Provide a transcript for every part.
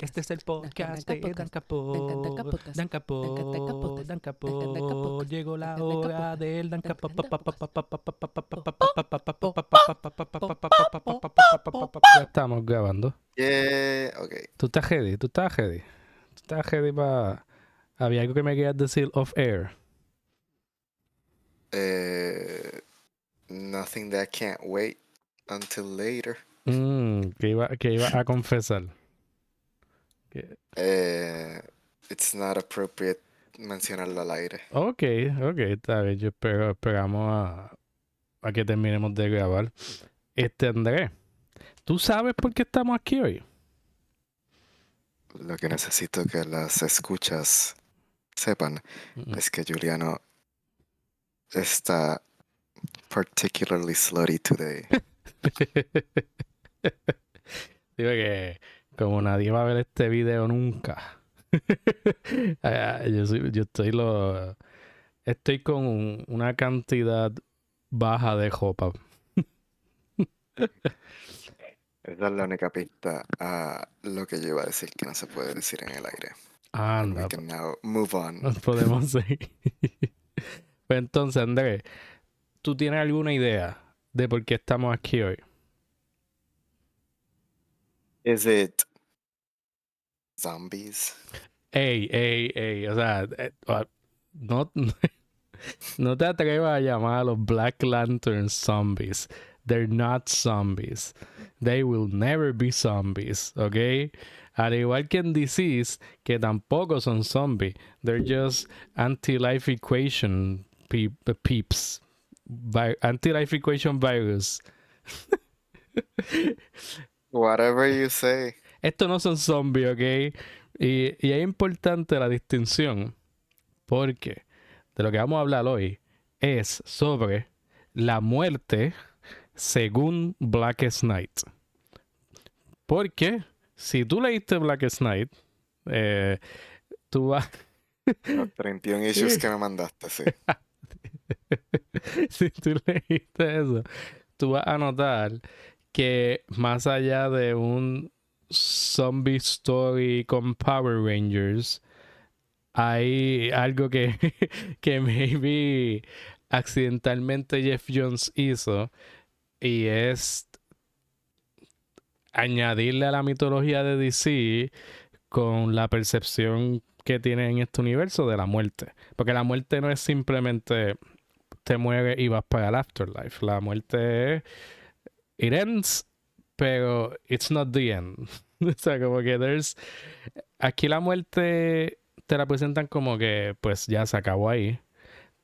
Este es el podcast de Dan. Dan. Dan. Llegó la hora del Dan. Ya estamos grabando. Yeah, ok. Tú estás ready, tú estás ready. Tú estás ready para... Había algo que me querías decir off air. Eh, nothing that can't wait until later. Mm, que, iba, que iba a confesar. Eh, it's not appropriate mencionarlo al aire. Ok, ok, está bien. Yo espero, esperamos a, a que terminemos de grabar. Este, Andrés, ¿tú sabes por qué estamos aquí hoy? Lo que necesito que las escuchas sepan Mm. es que Juliano está particularly slutty today. Digo que como nadie va a ver este video nunca. ah, yo, soy- yo estoy lo estoy con un- una cantidad baja de ropa. Esa es la única pista a lo que yo iba a decir que no se puede decir en el aire. And Anda, we can now move on. nos podemos seguir. pues entonces, Andrés, ¿tú tienes alguna idea de por qué estamos aquí hoy? Is it zombies? Ey, ey, ey, o sea, eh, no, no te atrevas a llamar a los Black Lantern zombies. They're not zombies. They will never be zombies, ¿ok? Al igual que en DCs, que tampoco son zombies. They're just anti-life equation peep- peeps. Anti-life equation virus. Whatever you say. Estos no son zombies, ¿ok? Y, y es importante la distinción porque de lo que vamos a hablar hoy es sobre la muerte según Blackest Night. Porque si tú leíste Blackest Night, eh, tú vas... Los 31 issues que me mandaste, sí. si tú leíste eso, tú vas a notar que más allá de un zombie story con Power Rangers, hay algo que, que maybe accidentalmente Jeff Jones hizo y es añadirle a la mitología de DC con la percepción que tiene en este universo de la muerte. Porque la muerte no es simplemente te mueres y vas para el afterlife. La muerte es it ends, pero it's not the end. o sea, como que there's aquí la muerte te la presentan como que pues ya se acabó ahí,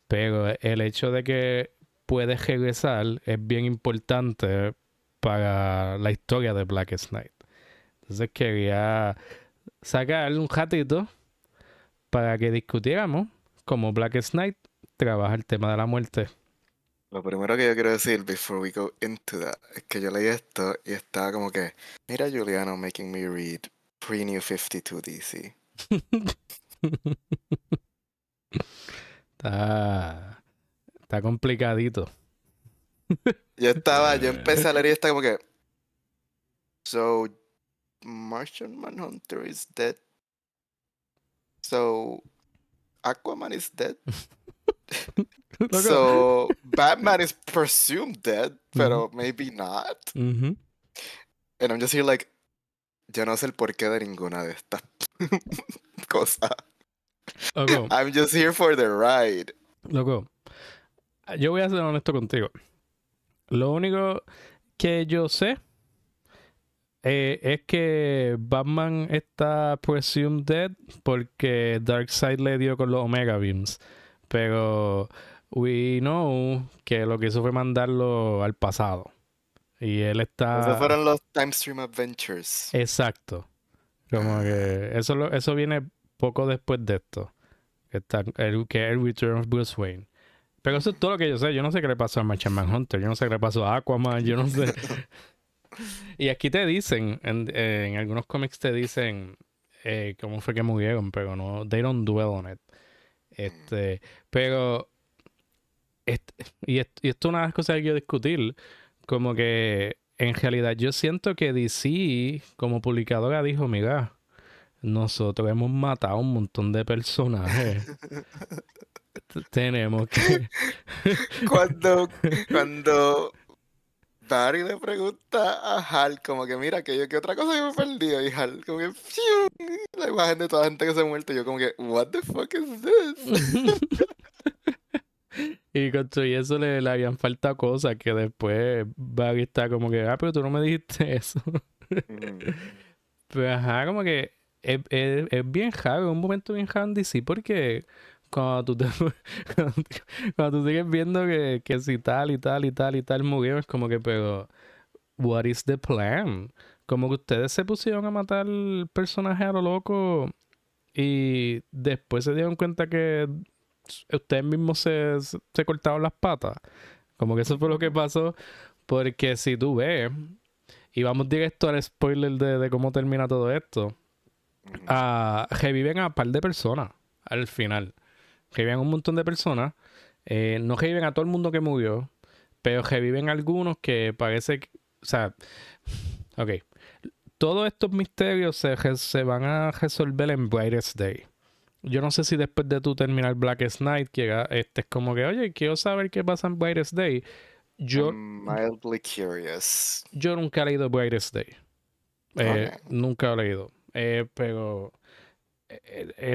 pero el hecho de que puedes regresar es bien importante para la historia de Blackest Night. Entonces quería sacar un ratito para que discutiéramos cómo Blackest Night trabaja el tema de la muerte. Lo primero que yo quiero decir before we go into that es que yo leí esto y estaba como que, mira Juliano making me read pre-New 52 DC. Está, está complicadito. Yo estaba, yo empecé a leer y estaba como que, so Martian Manhunter is dead. So Aquaman is dead. So Batman is presumed dead, pero maybe not. And I'm just here like, yo no sé el porqué de ninguna de estas cosas. Loco, I'm just here for the ride. loco, yo voy a ser honesto contigo. Lo único que yo sé eh, es que Batman está presumed dead porque Darkseid le dio con los Omega Beams. Pero we know que lo que hizo fue mandarlo al pasado. Y él está... Esos fueron los Time Stream Adventures. Exacto. Como que eso, lo- eso viene poco después de esto. Que, está, el, que es el Return of Bruce Wayne. Pero eso es todo lo que yo sé. Yo no sé qué le pasó a Martian Manhunter. Yo no sé qué le pasó a Aquaman. Yo no sé. y aquí te dicen, en, en algunos cómics te dicen eh, cómo fue que murieron, pero no, they don't dwell on it. Este, pero, este- y, est- y esto es una de las cosas que quiero discutir, como que en realidad yo siento que DC como publicadora dijo, mira, nosotros hemos matado a un montón de personajes. Tenemos que... cuando, cuando Barry le pregunta a Hal, como que mira, que yo que otra cosa yo me perdido. Y Hal, como que la imagen de toda la gente que se ha muerto. Yo, como que, what the fuck is this? y con todo eso le, le habían faltado cosas que después Barry está como que, ah, pero tú no me dijiste eso. Pero ajá, como que es, es, es bien raro, es un momento bien handy, sí, porque cuando tú, te, cuando, tú sigues viendo que, que, si tal y tal y tal y tal murió, es como que, pero, what is the plan? Como que ustedes se pusieron a matar el personaje a lo loco y después se dieron cuenta que ustedes mismos se, se cortaron las patas. Como que eso fue lo que pasó. Porque si tú ves, y vamos directo al spoiler de, de cómo termina todo esto, uh, reviven a un par de personas al final reviven un montón de personas. Eh, no reviven a todo el mundo que murió, pero reviven algunos que parece que, o sea, ok. Todos estos misterios se, se van a resolver en Brightest Day. Yo no sé si después de tú terminar Blackest Night, que este es como que, oye, quiero saber qué pasa en Brightest Day. Yo, mildly curious. Yo nunca he leído Brightest Day. Eh, nunca he leído. Eh, pero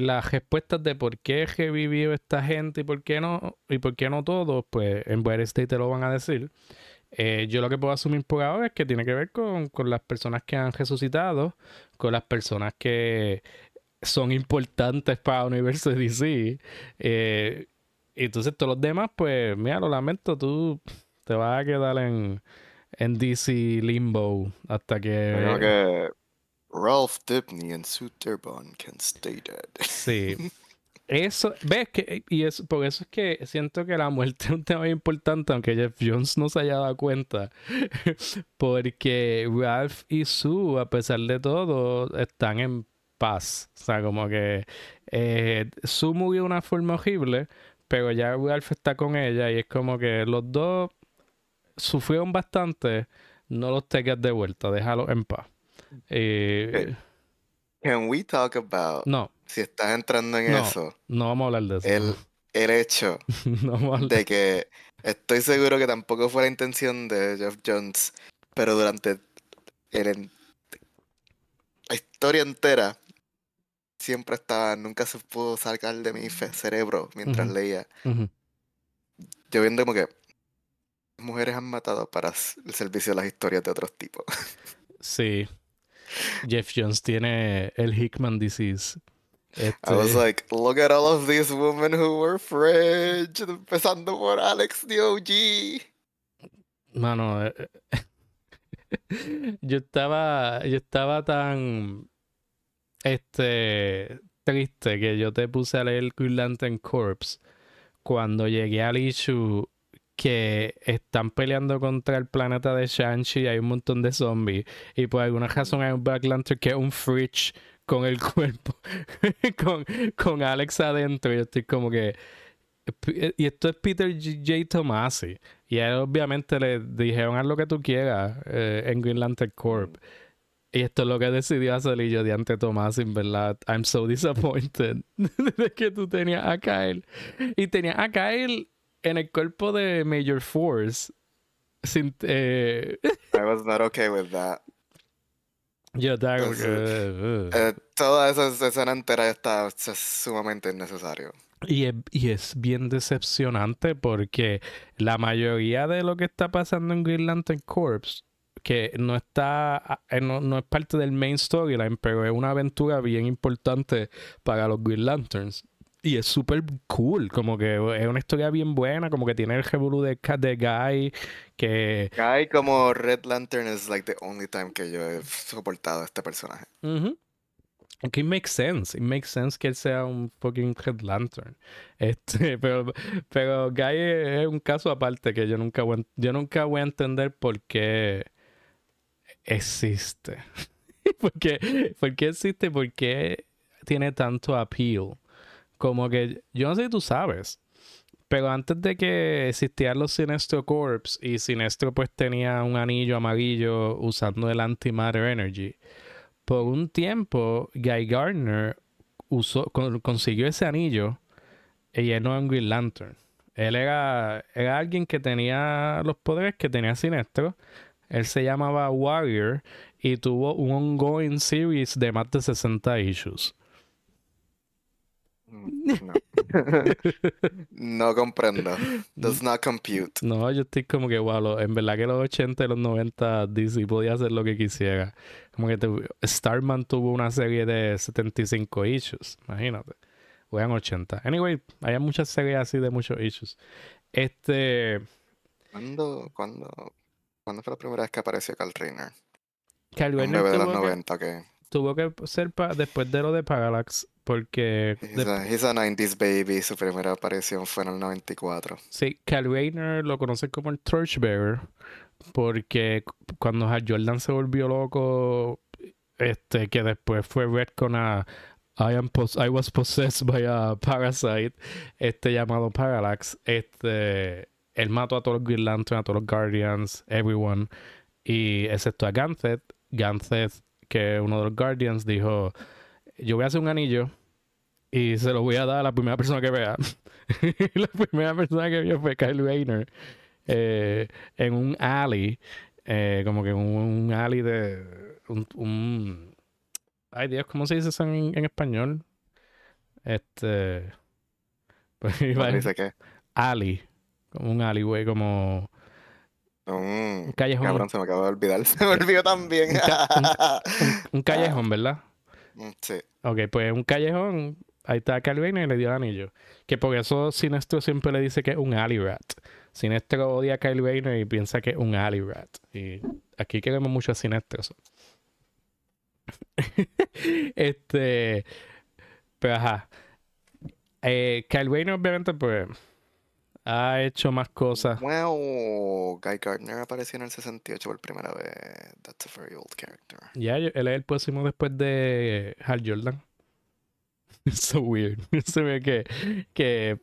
las respuestas de por qué revivió esta gente y por qué no, y por qué no todos, pues en Boyer State te lo van a decir. Eh, yo lo que puedo asumir por ahora es que tiene que ver con, las personas que han resucitado, con las personas que son importantes para universo DC. entonces todos los demás, pues mira, lo lamento, tú te vas a quedar en, en DC Limbo hasta que... Ralph Dibney and Sue Turbon can stay dead. Sí. Eso, ves que, y es, por eso es que siento que la muerte es un tema importante, aunque Jeff Jones no se haya dado cuenta. Porque Ralph y Sue, a pesar de todo, están en paz. O sea, como que eh, Sue murió de una forma horrible, pero ya Ralph está con ella y es como que los dos sufrieron bastante. No los tengas de vuelta, déjalo en paz. Eh, Can we talk about no. si estás entrando en eso? No vamos a hablar de eso. El, el hecho de que estoy seguro que tampoco fue la intención de Jeff Jones, pero durante la historia entera siempre estaba, nunca se pudo sacar de mi cerebro mientras leía. Yo viendo como que mujeres han matado para el servicio de las historias de otros tipos. Sí. Jeff Jones tiene el Hickman disease. I was este like, look at all of these women who were French, empezando por Alex the OG. Mano, eh, yo estaba, yo estaba tan, este, triste que yo te puse a leer Green Lantern Corps cuando llegué al issue que están peleando contra el planeta de Shang-Chi y hay un montón de zombies. Y por alguna razón hay un Black Lantern que es un fridge con el cuerpo, con, con Alex adentro. Y estoy como que. Y esto es Peter J. Tomasi. Y él obviamente le dijeron haz lo que tú quieras eh, en Green Lantern Corp. Y esto es lo que decidió hacer y yo de ante Tomás, en verdad, I'm so disappointed de que tú tenías a Kyle. Y tenías a Kyle en el cuerpo de Major Force. Sin, eh... I was not okay with that. Yo estaba como que... Eh, toda esa escena entera está sumamente innecesario. Y es, y es, bien decepcionante porque la mayoría de lo que está pasando en Green Lantern Corps, que no está, eh, no, no es parte del main storyline, pero es una aventura bien importante para los Green Lanterns. Y es súper cool, como que es una historia bien buena, como que tiene el revolú de, de Guy, que... Guy como Red Lantern es like the only time que yo he soportado a este personaje. Que it makes sense, it makes sense que él sea un fucking Red Lantern. Este, pero, pero Guy es un caso aparte que yo nunca voy, yo nunca voy a entender por qué existe. ¿Por qué, ¿Por qué existe? ¿Por qué tiene tanto appeal? Como que, yo no sé si tú sabes, Pero antes de que existieran los Sinestro Corps y Sinestro pues tenía un anillo amarillo usando el Antimatter Energy, por un tiempo Guy Gardner usó, consiguió ese anillo y él no era un Green Lantern. Él era, era alguien que tenía los poderes que tenía Sinestro. Él se llamaba Warrior y tuvo un ongoing series de más de 60 issues. No. no comprendo. Does not compute. No, yo estoy como que, wow, en verdad que los 80 y los 90 DC podía hacer lo que quisiera. Como que Starman tuvo una serie de 75 issues, imagínate. O eran 80. Anyway, hay muchas series así de muchos issues. Este. ¿Cuándo, cuándo, ¿cuándo fue la primera vez que apareció Carl Reiner? Carl Reiner. de los 90 que tuvo que ser después de lo de Parallax, porque... He's, a, 90s baby, su primera aparición fue en el 94. Sí, Cal Rayner lo conoce como el Torchbearer, porque cuando Jordan se volvió loco, este, que después fue con a I, am I was possessed by a parasite, este llamado Parallax, este, él mató a todos los Green Lantern, a todos los Guardians, everyone, y excepto a Ganthet, Ganthet que uno de los Guardians dijo, yo voy a hacer un anillo y se lo voy a dar a la primera persona que vea. la primera persona que vio fue Kyle Rayner eh, en un alley, eh, como que un, un alley de un, Ay Dios, ¿cómo se dice eso en, español? Este... Pues iba dice qué? Alley, como un alleyway, como un callejón. Cabrón, se me acaba de olvidar. Se me olvidó también. un, callejón, ¿verdad? Mm, sí. Ok, pues un callejón. Ahí está Calvino y le dio el anillo. Que por eso Sinestro siempre le dice que es un alley rat. Sinestro odia a Kyle Rayner y piensa que es un alley rat. Y aquí queremos mucho a Sinestro. este. Pero ajá. Eh, Kyle Rayner, obviamente, pues ha hecho más cosas. Wow, Guy Gardner apareció en el 68 por primera vez. That's a very old character. Ya, él es el próximo después de Hal Jordan. It's so weird. Se ve que, que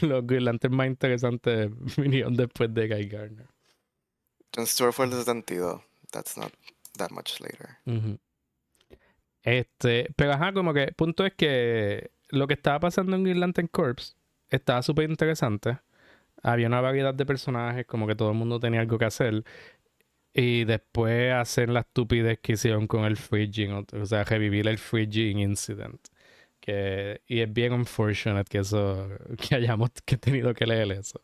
los guirlantes más interesantes vinieron después de Guy Gardner. John Stewart fue el 72. That's not that much later. Este, pero ajá, como que punto es que lo que estaba pasando en Green Corps estaba súper interesante había una variedad de personajes, como que todo el mundo tenía algo que hacer. Y después hacer la estupidez que hicieron con el Fridging, o, sea, revivir el Fridging Incident. Que, y es bien unfortunate que eso, que hayamos que tenido que leer eso.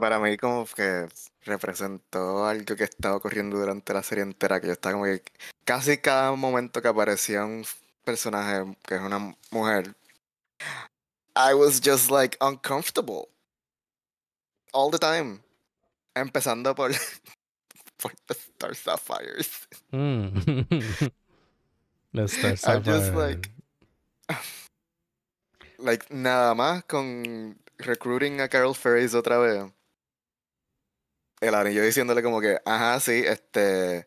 para mí como que representó algo que estaba ocurriendo durante la serie entera, que yo estaba como que casi cada momento que aparecía un personaje que es una mujer, I was just like uncomfortable. All the time. Empezando por, por the Star Sapphires. Mm. the Star Sapphires. I'm just like. Like, nada más con recruiting a Carol Ferris otra vez. El anillo diciéndole como que, ajá, sí, este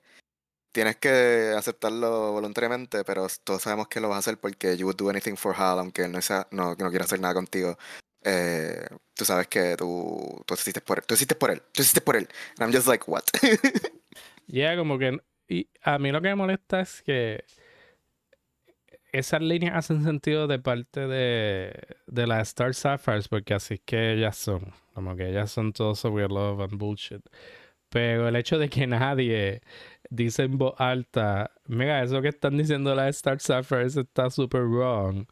tienes que aceptarlo voluntariamente, pero todos sabemos que lo vas a hacer porque you would do anything for Hal, aunque él no, no, no quiera hacer nada contigo. Eh, tú sabes que tú, tú existes por él. Tú existes por él. Tú existes por él. I'm just like, what? yeah, como que. Y a mí lo que me molesta es que esas líneas hacen sentido de parte de, de las Star Sapphires, porque así es que ellas son. Como que ellas son todos sobre love and bullshit. Pero el hecho de que nadie dice en voz alta, mira, eso que están diciendo las Star Sapphires está super wrong,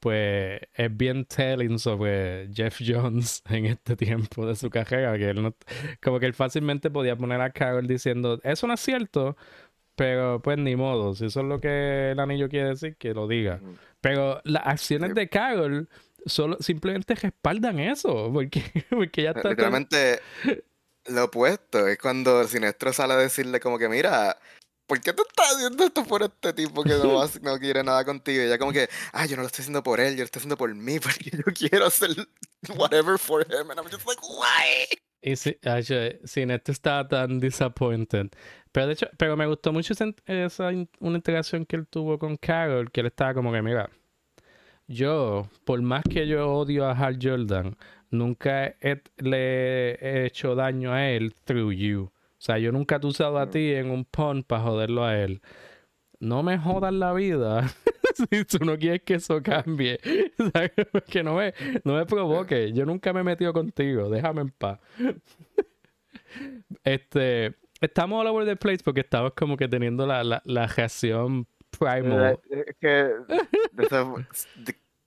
pues es bien telling sobre Jeff Jones en este tiempo de su carrera, que él no, como que él fácilmente podía poner a Carol diciendo, eso no es cierto, pero pues ni modo, si eso es lo que el anillo quiere decir, que lo diga. Pero las acciones de Carol solo simplemente respaldan eso, porque, porque ya está... Literalmente... Lo opuesto, es cuando el siniestro sale a decirle como que, mira, ¿por qué tú estás haciendo esto por este tipo que no, no quiere nada contigo? Y ella como que, ah, yo no lo estoy haciendo por él, yo lo estoy haciendo por mí, porque yo quiero hacer whatever for him. And I'm just like, why? Y si, Sinestro estaba tan disappointed. Pero de hecho, pero me gustó mucho esa, una interacción que él tuvo con Carol, que él estaba como que, mira, yo, por más que yo odio a Hal Jordan, nunca he- le he hecho daño a él through you. O sea, yo nunca te he usado a ti en un pun para joderlo a él. No me jodas la vida si tú no quieres que eso cambie. ¿Sabes? Que no me, no me provoque. Yo nunca me he metido contigo. Déjame en paz. Este, estamos all over the place porque estamos como que teniendo la, la, la reacción primal. Es que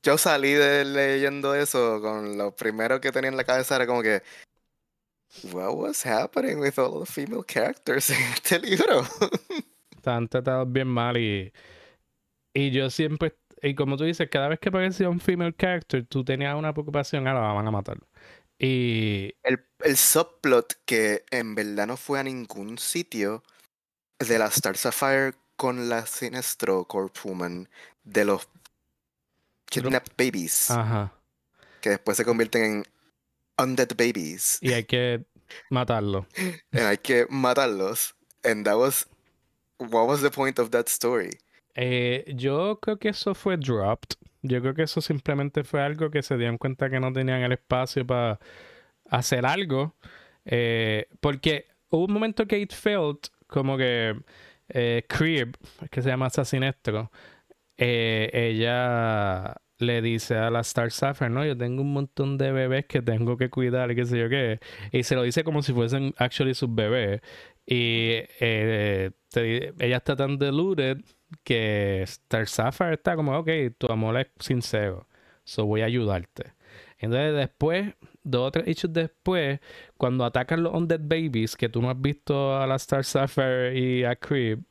yo salí de leyendo eso con lo primero que tenía en la cabeza era como que What was happening with all the female characters en este libro? Están tratados bien mal y, y yo siempre, y como tú dices, cada vez que aparecía un female character, tú tenías una preocupación, ah, la van a matar. Y El, el subplot que en verdad no fue a ningún sitio de la Star Sapphire con la Sinestro Corp Woman de los kidnapped babies ajá, que después se convierten en undead babies y hay que matarlo. and hay que matarlos and that was what was the point of that story Eh, yo creo que eso fue dropped. Yo creo que eso simplemente fue algo que se dieron cuenta que no tenían el espacio para hacer algo. Eh, porque hubo un momento que it felt como que eh, Crib, que se llama Assassinestro, eh, ella le dice a la Star Sapphire, no, yo tengo un montón de bebés que tengo que cuidar y qué sé yo qué. Y se lo dice como si fuesen actually sus bebés. Y eh, ella está tan deluded que Star Sapphire está como, ok, tu amor es sincero, so voy a ayudarte. Entonces después, dos o tres issues después, cuando atacan los Undead Babies, que tú no has visto a la Star Sapphire y a Crib,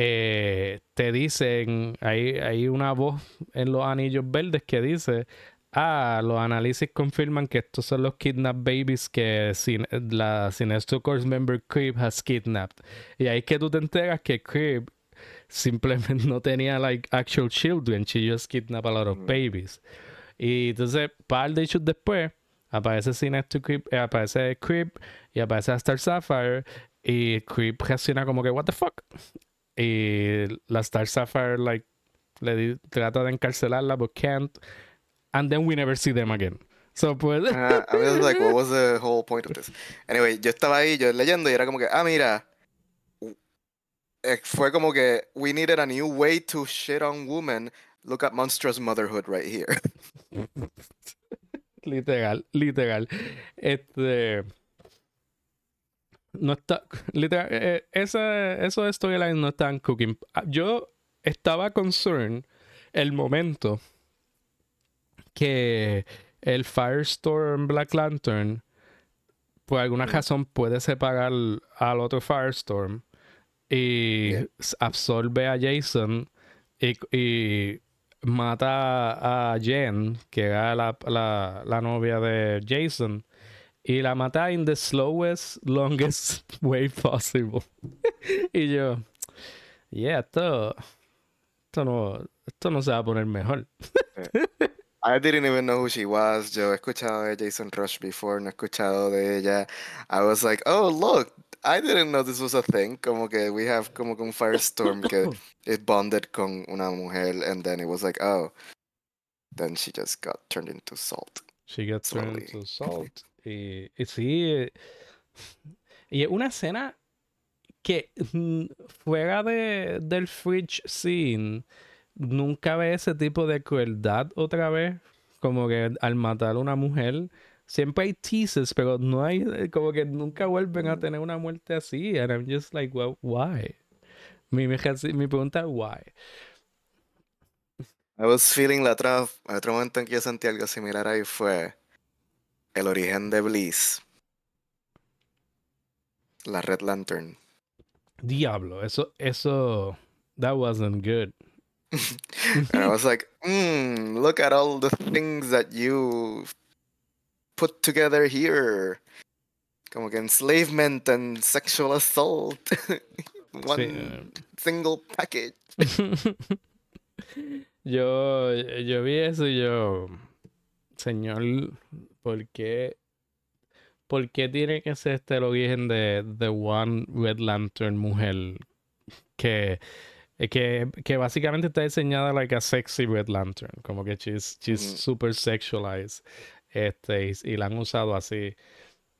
eh, te dicen, hay, hay una voz en los anillos verdes que dice, ah, los análisis confirman que estos son los kidnapped babies que sin, la Sinestro Corps member Crib has kidnapped. Y ahí es que tú te enteras que Crib simplemente no tenía like actual children, she just kidnapped a lot of babies. Y entonces, par de issues después, aparece Sinestro Crib, eh, aparece Crib y aparece Star Sapphire y Crib reacciona como que what the fuck. Y la Star Sapphire like le trata de encarcelarla but can't and then we never see them again. So pues I was like what was the whole point of this anyway yo estaba ahí yo leyendo y era como que ah mira eh, fue como que we needed a new way to shit on women look at monstrous motherhood right here Literal, literal. Este. No está. Literal. eh, esa, esos storylines no están cooking. Ah, Yo estaba concerned el momento que el Firestorm Black Lantern, por alguna Mm. razón, puede separar al otro Firestorm y absorbe a Jason y, y mata a Jen, que era la, la, la novia de Jason, y la mata in the slowest, longest way possible. y yo, yeah, esto, esto, no, esto no se va a poner mejor. Eh, I didn't even know who she was. Yo he escuchado de Jason Rush before, no he escuchado de ella. I was like, oh, look, I didn't know this was a thing. Como que we have como que un Firestorm que is bonded con una mujer, and then it was like, oh, then she just got turned into salt. She gets turned Slowly. into salt. Y, y sí. eh, Y es una escena que mm, fuera de, del fridge scene, nunca ve ese tipo de crueldad otra vez. Como que al matar a una mujer. Siempre hay teases, pero no hay, eh, como que nunca vuelven a tener una muerte así. And I'm just like, well, why? Mi, mi, mi pregunta es why. I was feeling la otra, otro momento en que yo sentí algo similar ahí fue el origen de Bliss. La Red Lantern. Diablo, eso, eso, that wasn't good. And I was like, mm, look at all the things that you put together here. Como que enslavement and sexual assault. One Sí, single package. yo, yo vi eso y yo, señor, ¿por qué, por qué tiene que ser este el origen de, de One Red Lantern mujer? Que que, que básicamente está diseñada like a sexy Red Lantern. Como que she's, she's super sexualized. Este, y, la han usado así.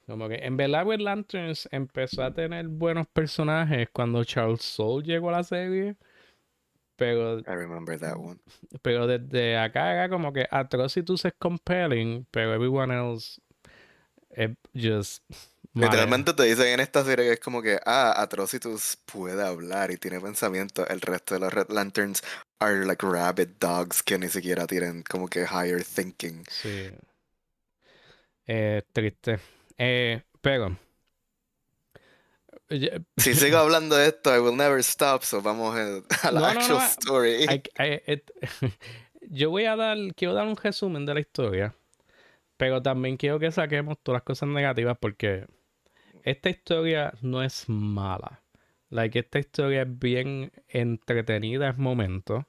Como que en verdad Red Lanterns empezó a tener buenos personajes cuando Charles Soule llegó a la serie. Pero. I remember that one. Pero desde acá era como que Atrocitus es compelling, pero everyone else es just Literalmente te dicen en esta serie que es como que, ah, Atrocitus puede hablar y tiene pensamiento. El resto de los Red Lanterns are like rabbit dogs que ni siquiera tienen como que higher thinking. Sí. Eh, triste. Eh, pero. Si sigo hablando de esto, I will never stop, so vamos a la actual story. yo voy a dar, quiero dar un resumen de la historia, pero también quiero que saquemos todas las cosas negativas porque esta historia no es mala. Like, esta historia es bien entretenida en momentos.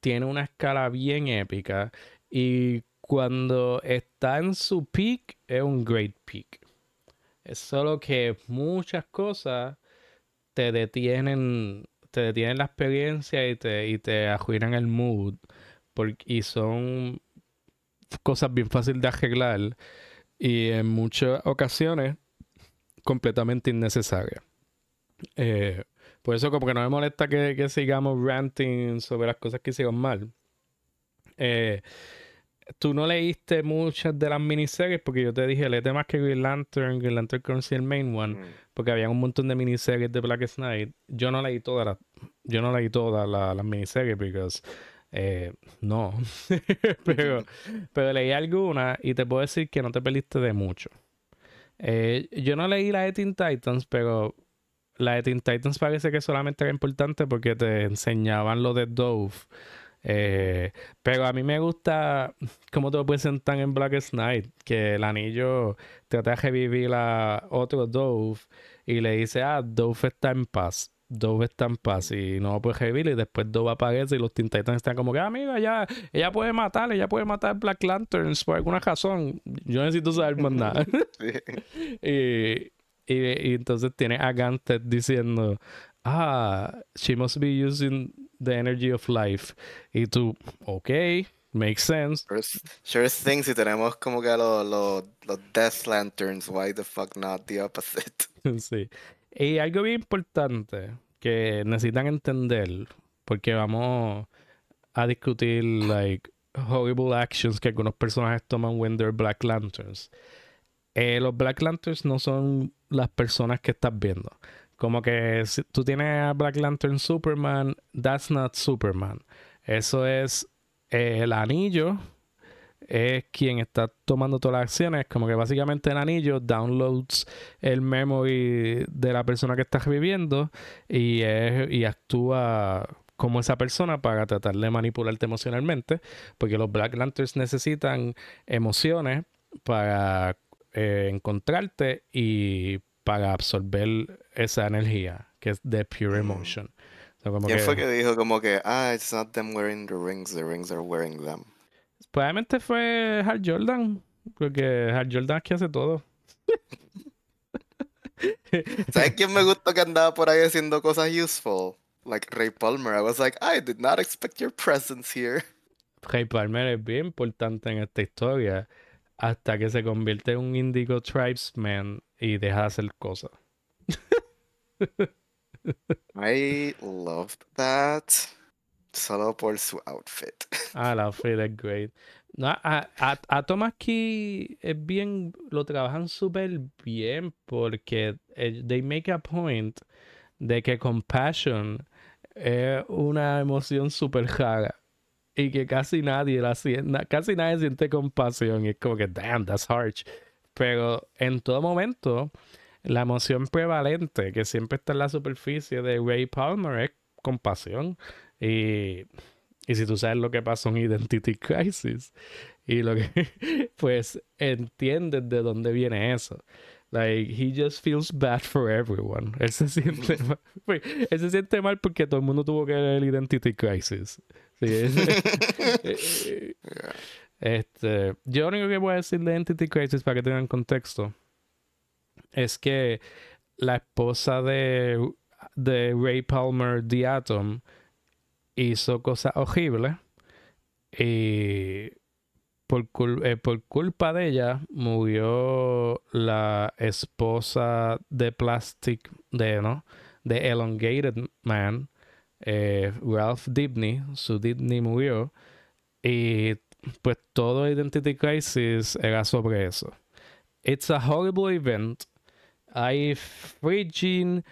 Tiene una escala bien épica. Y cuando está en su peak, es un great peak. Es solo que muchas cosas te detienen, te detienen la experiencia y te, y te el mood. Porque, y son cosas bien fáciles de arreglar. Y en muchas ocasiones completamente innecesaria. Eh, por eso como que no me molesta que, sigamos ranting sobre las cosas que hicieron mal. Eh, tú no leíste muchas de las miniseries porque yo te dije, léete más que Green Lantern, Green Lantern Council el main one, mm. porque había un montón de miniseries de Black Knight. Yo no leí todas las, yo no leí todas las miniseries porque eh, no, pero, pero leí algunas y te puedo decir que no te perdiste de mucho. Eh, yo no leí la de Teen Titans, pero la de Teen Titans parece que solamente era importante porque te enseñaban lo de Dove. Eh, pero a mí me gusta cómo te lo presentan en Black Knight, que el anillo trata de revivir a otro Dove y le dice, ah, Dove está en paz. Dove está en paz y no puede revivir y después Dove aparece y los Teen Titans están como que, ah, mira, ya, ella puede matar, ella puede matar Black Lanterns por alguna razón. Yo necesito saber más nada. y, y, entonces tiene a Gantet diciendo, ah, she must be using the energy of life. Y tú, ok, makes sense. Sure, thing, si tenemos como que los, los, los Death Lanterns, why the fuck not the opposite? sí. Y algo bien importante que necesitan entender, porque vamos a discutir, like, horrible actions que algunos personajes toman when they're Black Lanterns. Eh, los Black Lanterns no son las personas que estás viendo. Como que si tú tienes a Black Lantern Superman, that's not Superman. Eso es eh, el anillo es quien está tomando todas las acciones. Como que básicamente el anillo downloads el memory de la persona que está viviendo y, y actúa como esa persona para tratar de manipularte emocionalmente. Porque los Black Lanterns necesitan emociones para eh, encontrarte y para absorber esa energía que es de pure mm. emotion. ¿Quién fue que dijo como que, ah, it's not them wearing the rings, the rings are wearing them? Probablemente fue Hal Jordan, porque Hal Jordan aquí hace todo. ¿Sabes quién me gustó que andaba por ahí haciendo cosas useful? Like Ray Palmer. I was like, I did not expect your presence here. Ray Palmer es bien importante en esta historia hasta que se convierte en un Indigo Tribesman y deja de hacer cosas. I loved that. Solo por su outfit. Ah, el outfit es great. No, a, a, a Thomas Key es bien, lo trabajan súper bien porque eh, they make a point de que compassion es una emoción súper rara y que casi nadie la siente, casi nadie siente compasión y es como que damn, that's harsh. Pero en todo momento, la emoción prevalente que siempre está en la superficie de Ray Palmer es compasión. Y, y si tú sabes lo que pasó en Identity Crisis y lo que, pues entiendes de dónde viene eso. Like, he just feels bad for everyone. Él se siente mal, pues, él se siente mal porque todo el mundo tuvo que ver el Identity Crisis. Sí, este, yo lo único que voy a decir de Identity Crisis para que tengan contexto es que la esposa de de Ray Palmer, The Atom, hizo cosas horribles y por, eh, por culpa de ella murió la esposa de Plastic, de, ¿no? de Elongated Man, eh, Ralph Dibney, su Dibney murió y pues todo Identity Crisis era sobre eso. It's a horrible event. Hay freaking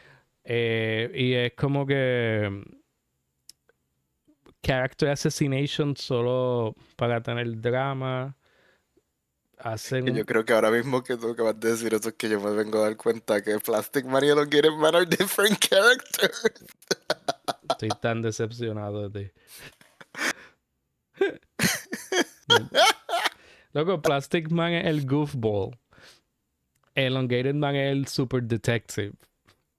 eh, y es como que character assassination solo para tener drama. Hacen... Yo creo que ahora mismo que tú acabas de decir eso es que yo me vengo a dar cuenta que Plastic y Elongated Man are different characters. Estoy tan decepcionado de ti. Loco, Plastic Man es el goofball. Elongated Man es el super detective.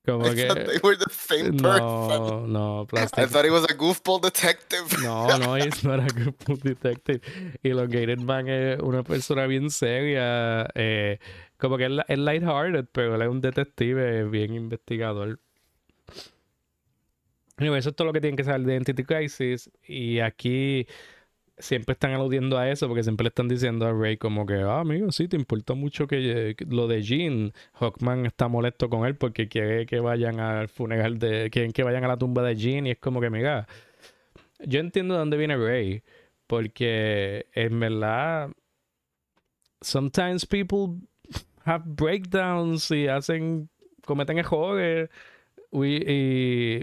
Como que. They were the same no, no, Plastic I thought he was a goofball detective. No, no, he's not a goofball detective. Elongated Man es una persona bien seria. Eh, como que es, lighthearted, pero él es un detective bien investigador. Anyway, eso es todo lo que tiene que saber de Identity Crisis. Y aquí siempre están aludiendo a eso porque siempre le están diciendo a Ray como que, ah, amigo, sí, te importa mucho que, lo de Jean. Hawkman está molesto con él porque quiere que vayan al funeral de, quieren que vayan a la tumba de Jean y es como que, mira, yo entiendo de dónde viene Ray porque en verdad, sometimes people have breakdowns y hacen, cometen errores y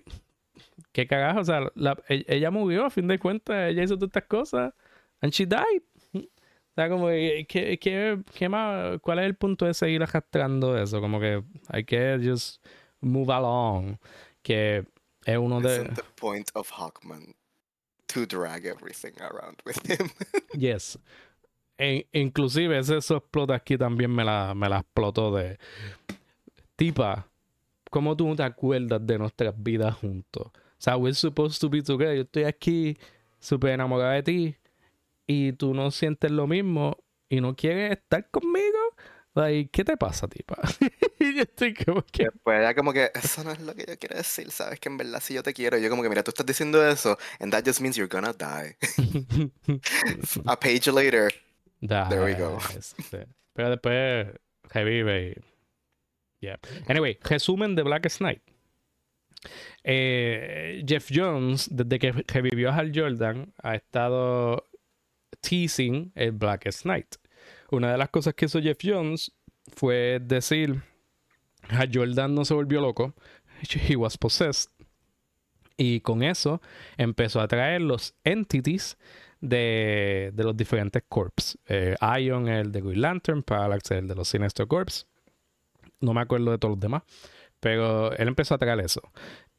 ¿Qué cagajo? O sea, e, ella murió a fin de cuentas, ella hizo todas estas cosas. And she died. O sea, como, ¿qué, qué, qué más? ¿Cuál es el punto de seguir arrastrando eso? Como que hay que just move along. Que es uno de. the point of Hawkman to drag everything around with him. yes. E, inclusive ese eso explota aquí también me la, me la explotó de. Tipa, ¿cómo tú no te acuerdas de nuestras vidas juntos? O sea, we're supposed to be together. Yo estoy aquí súper enamorada de ti y tú no sientes lo mismo y no quieres estar conmigo. Like, ¿Qué te pasa, tipa? y yo estoy como que... Pues ya como que, eso no es lo que yo quiero decir, ¿sabes? Que en verdad si yo te quiero, yo como que, mira, tú estás diciendo eso, and that just means you're gonna die. A page later, there we go. Pero después revive y... Yeah. Anyway, resumen de Black Knight. Eh, Jeff Jones, desde que revivió a Hal Jordan, ha estado teasing el Blackest Night. Una de las cosas que hizo Jeff Jones fue decir: Hal Jordan no se volvió loco, he was possessed. Y con eso empezó a traer los entities de, los diferentes corps. Eh, Ion, el de Green Lantern, Parallax, el de los Sinestro Corps. No me acuerdo de todos los demás. Pero él empezó a traer eso.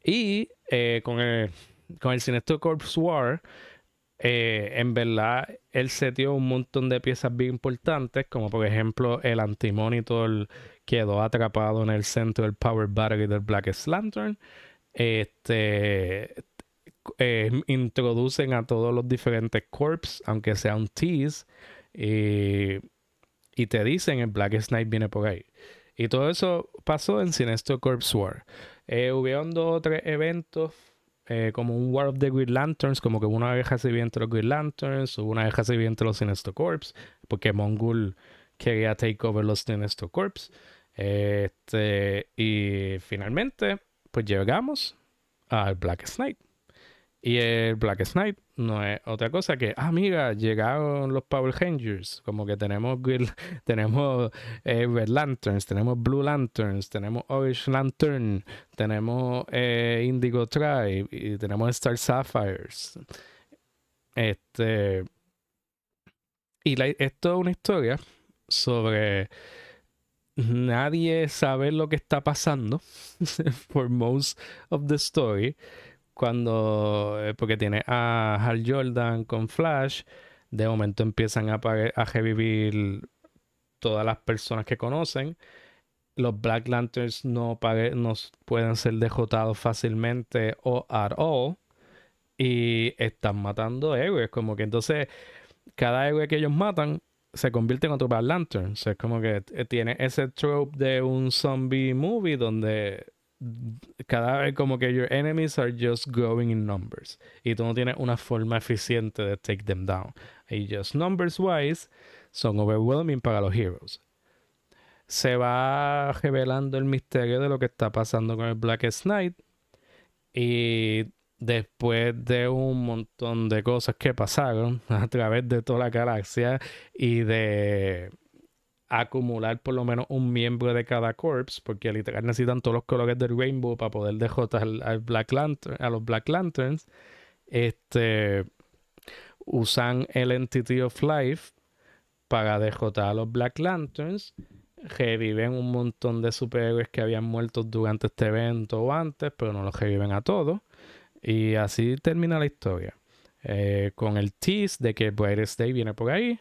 Y eh, con, el, con el Sinestro Corps War, eh, en verdad, él setió un montón de piezas bien importantes, como por ejemplo el Antimonitor quedó atrapado en el centro del Power Battery del Blackest Lantern. Este, eh, introducen a todos los diferentes corps, aunque sea un tease, y, te dicen el Blackest Night viene por ahí. Y todo eso pasó en Sinestro Corps War. Eh, hubieron dos o tres eventos, eh, como un War of the Green Lanterns, como que una guerra civil entre los Green Lanterns, hubo una guerra civil entre los Sinestro Corps, porque Mongul quería take over los Sinestro Corps. Este, y finalmente, pues llegamos al Black Knight. Y el Black Knight no es otra cosa que, ah, mira, llegaron los Power Rangers. Como que tenemos, tenemos eh, Red Lanterns, tenemos Blue Lanterns, tenemos Orange Lantern, tenemos eh, Indigo Tribe y tenemos Star Sapphires. Este. Y esto es una historia sobre nadie sabe lo que está pasando for most of the story cuando, eh, porque tiene a Hal Jordan con Flash, de momento empiezan a, revivir todas las personas que conocen. Los Black Lanterns no, pueden ser derrotados fácilmente o at all. Y están matando héroes. Como que entonces, cada héroe que ellos matan se convierte en otro Black Lantern. O sea, es como que eh, tiene ese trope de un zombie movie donde cada vez como que your enemies are just growing in numbers y tú no tienes una forma eficiente de take them down. Y just numbers wise son overwhelming para los heroes. Se va revelando el misterio de lo que está pasando con el Blackest Night y después de un montón de cosas que pasaron a través de toda la galaxia y de acumular por lo menos un miembro de cada corps, porque literal necesitan todos los colores del rainbow para poder derrotar al, Black Lantern, a los Black Lanterns. Este usan el Entity of Life para derrotar a los Black Lanterns. Reviven un montón de superhéroes que habían muerto durante este evento o antes, pero no los reviven a todos. Y así termina la historia. Eh, con el tease de que Brightest Day viene por ahí.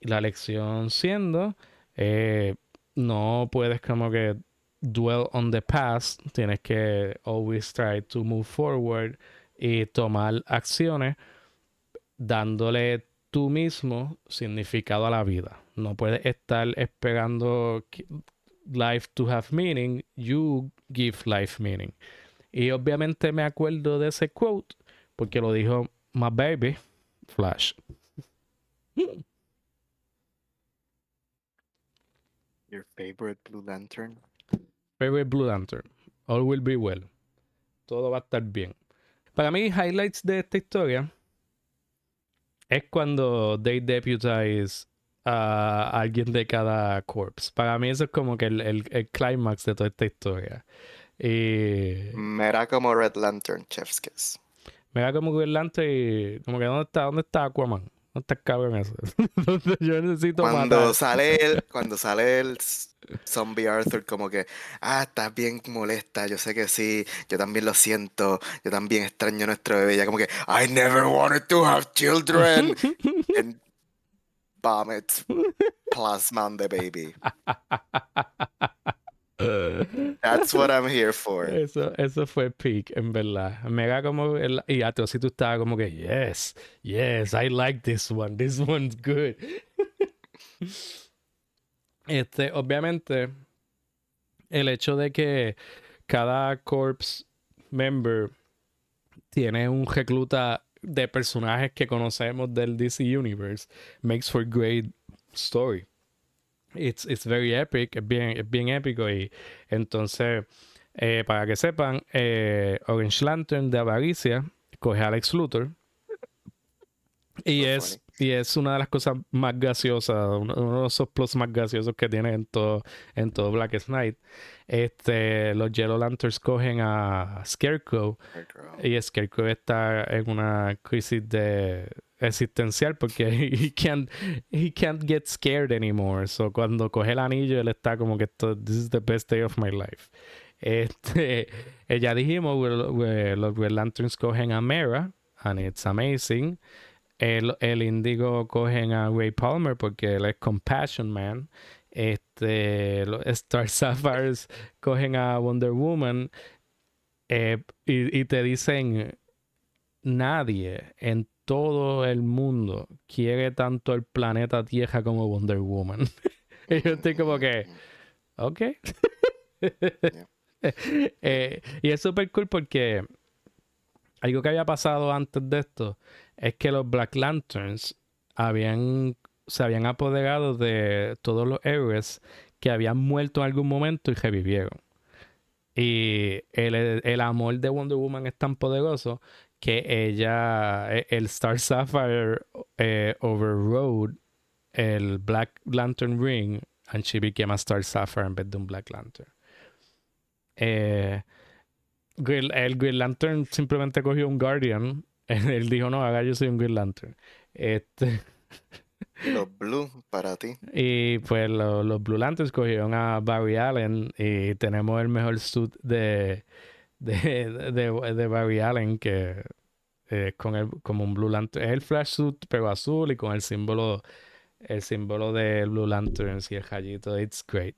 Y la lección siendo eh, no puedes como que dwell on the past, tienes que always try to move forward y tomar acciones dándole tú mismo significado a la vida. No puedes estar esperando life to have meaning, you give life meaning. Y obviamente me acuerdo de ese quote porque lo dijo My Baby Flash. Your favorite Blue Lantern? Favorite Blue Lantern. All will be well. Todo va a estar bien. Para mí, highlights de esta historia es cuando they deputize a alguien de cada corpse. Para mí eso es como que el, el, el climax de toda esta historia. Y... Me era como Red Lantern, Chef's Kiss. Me era como Red Lantern y como que ¿dónde está, dónde está Aquaman? No estás cabrón eso. yo necesito cuando sale el, cuando sale el zombie Arthur como que, ah, estás bien molesta, yo sé que sí, yo también lo siento, yo también extraño a nuestro bebé, ya como que, I never wanted to have children. And vomit plasma on the baby. That's what I'm here for. Eso, eso fue peak, en verdad. Mega como el, y a si tú estabas como que, yes, yes, I like this one. This one's good. este, obviamente, el hecho de que cada corps member tiene un recluta de personajes que conocemos del DC Universe makes for great story it's, it's very epic, es bien, es bien épico. Y entonces, eh, para que sepan, eh, Orange Lantern de Avaricia coge a Alex Luthor. Y es, y es una de las cosas más graciosas, uno, de esos plus más graciosos que tiene en todo, en todo Black Knight. Este, los Yellow Lanterns cogen a Scarecrow, y Scarecrow está en una crisis de, existencial porque he can't, he can't get scared anymore. So cuando coge el anillo, él está como que esto, this is the best day of my life. Este, eh, ya dijimos, los Red Lanterns cogen a Mera, and it's amazing. El, el Indigo cogen a Ray Palmer porque él es Compassion Man. Este, los Star Sapphires cogen a Wonder Woman. Eh, y, y te dicen, nadie en todo el mundo quiere tanto el planeta Tierra como Wonder Woman. y yo estoy como que, ok. Eh, y es súper cool porque algo que había pasado antes de esto es que los Black Lanterns habían, se habían apoderado de todos los héroes que habían muerto en algún momento y revivieron. Y el, el amor de Wonder Woman es tan poderoso que ella, e, el Star Sapphire eh, overrode el Black Lantern Ring and she became a Star Sapphire en vez de un Black Lantern. Eh, el Green Lantern simplemente cogió un Guardian. Él dijo, no, haga yo soy un Green Lantern. Este... Los Blue para ti. Y pues los Blue Lanterns cogieron a Barry Allen y tenemos el mejor suit de de, de, de Barry Allen que eh, con el, como un Blue Lantern, es el Flash Suit pero azul y con el símbolo el símbolo del Blue Lantern y el rayito, it's great.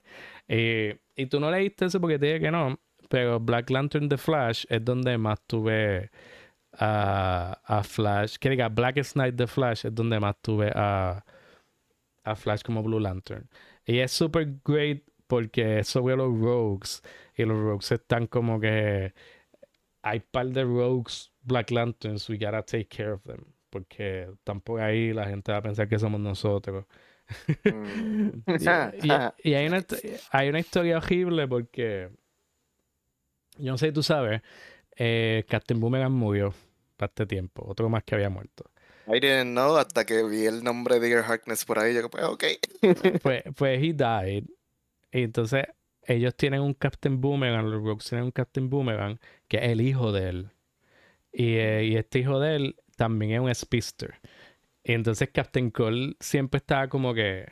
y tú no leíste eso porque te dije que no, pero Black Lantern The Flash es donde más tuve a, a Flash, que diga Blackest Night The Flash es donde más tuve a, a Flash como Blue Lantern. Y es super great porque es sobre los rogues y los rogues están como que hay par de rogues Black Lanterns, we gotta take care of them porque por ahí, la gente va a pensar que somos nosotros. Mm. y, hay, una, hay una historia horrible porque yo no sé si tú sabes, eh, Captain Boomerang murió para este tiempo, otro más que había muerto. I didn't know hasta que vi el nombre de Digger Harkness por ahí. Yo, pues, ok. pues, pues, he died. Y entonces, ellos tienen un Captain Boomerang, los Rogues tienen un Captain Boomerang, que es el hijo de él. Y, eh, y este hijo de él también es un speedster. Y entonces Captain Cole siempre estaba como que.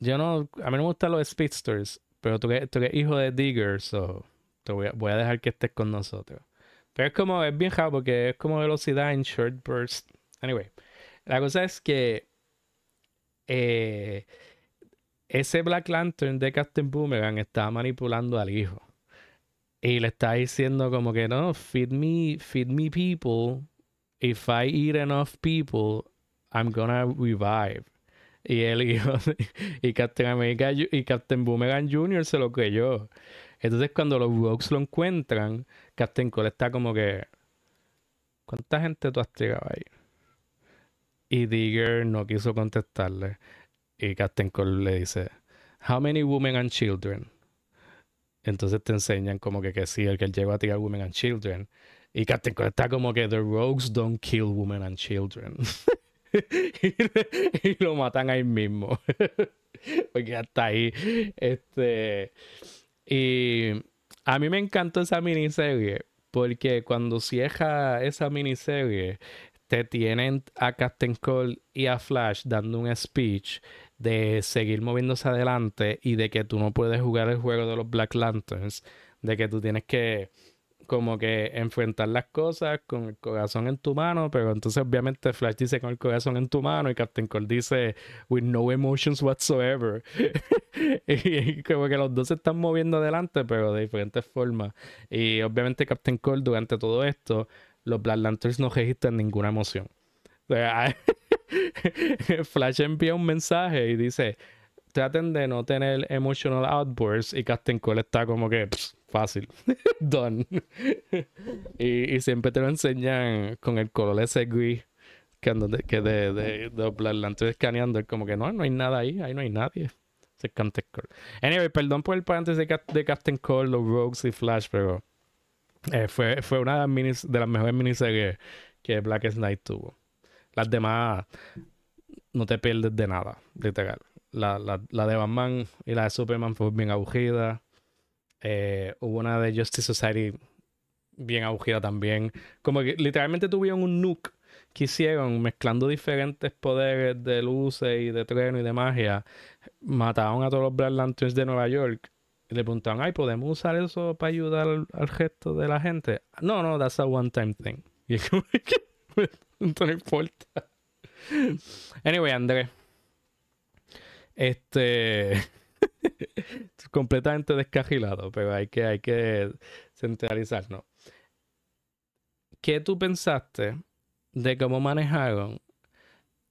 Yo no. A mí no me gustan los speedsters, pero tú, tú eres hijo de Digger, so te voy a, voy a dejar que estés con nosotros. Pero es como, es bien raro porque es como velocidad en short burst. Anyway, la cosa es que eh, ese Black Lantern de Captain Boomerang estaba manipulando al hijo. Y le está diciendo como que no, feed me, feed me people. If I eat enough people, I'm gonna revive. Y el hijo y Captain America y Captain Boomerang Jr. se lo creyó. Entonces cuando los Rogues lo encuentran, Captain Cole está como que... ¿Cuánta gente tú has llegado ahí? Y Digger no quiso contestarle. Y Captain Cole le dice, How many women and children? Entonces te enseñan como que, que sí, el que llegó a tirar women and children. Y Captain Cole está como que the rogues don't kill women and children. y, lo matan ahí mismo. Porque hasta ahí, este... Y a mí me encantó esa miniserie porque cuando cierra esa miniserie te tienen a Captain Cole y a Flash dando un speech de seguir moviéndose adelante y de que tú no puedes jugar el juego de los Black Lanterns, de que tú tienes que como que enfrentar las cosas con el corazón en tu mano, pero entonces obviamente Flash dice con el corazón en tu mano y Captain Cole dice with no emotions whatsoever. y, como que los dos se están moviendo adelante, pero de diferentes formas. Y obviamente Captain Cole durante todo esto, los Black Lanterns no registran ninguna emoción. O sea, Flash envía un mensaje y dice, traten de no tener emotional outbursts y Captain Cole está como que fácil, done. y, siempre te lo enseñan con el color ese gris que, que de, de, de escaneando, como que no, no hay nada ahí, ahí no hay nadie. Cole. Anyway, perdón por el paréntesis de, de Captain Cole, los Rogues y Flash, pero eh, fue, fue una de las, de las mejores miniseries que Black Knight tuvo. Las demás no te pierdes de nada, literal. La, la, la de Batman y la de Superman fue bien aburrida. Eh, hubo una de Justice Society bien aburrida también. Como que literalmente tuvieron un nuke que hicieron mezclando diferentes poderes de luces y de trueno y de magia. Mataron a todos los Black Lanterns de Nueva York. Y le preguntaron, ay, ¿podemos usar eso para ayudar al, resto de la gente? No, no, that's a one-time thing. Y es como que no importa. Anyway, André Este completamente descajilado, pero hay que, hay que centralizarnos. ¿Qué tú pensaste de cómo manejaron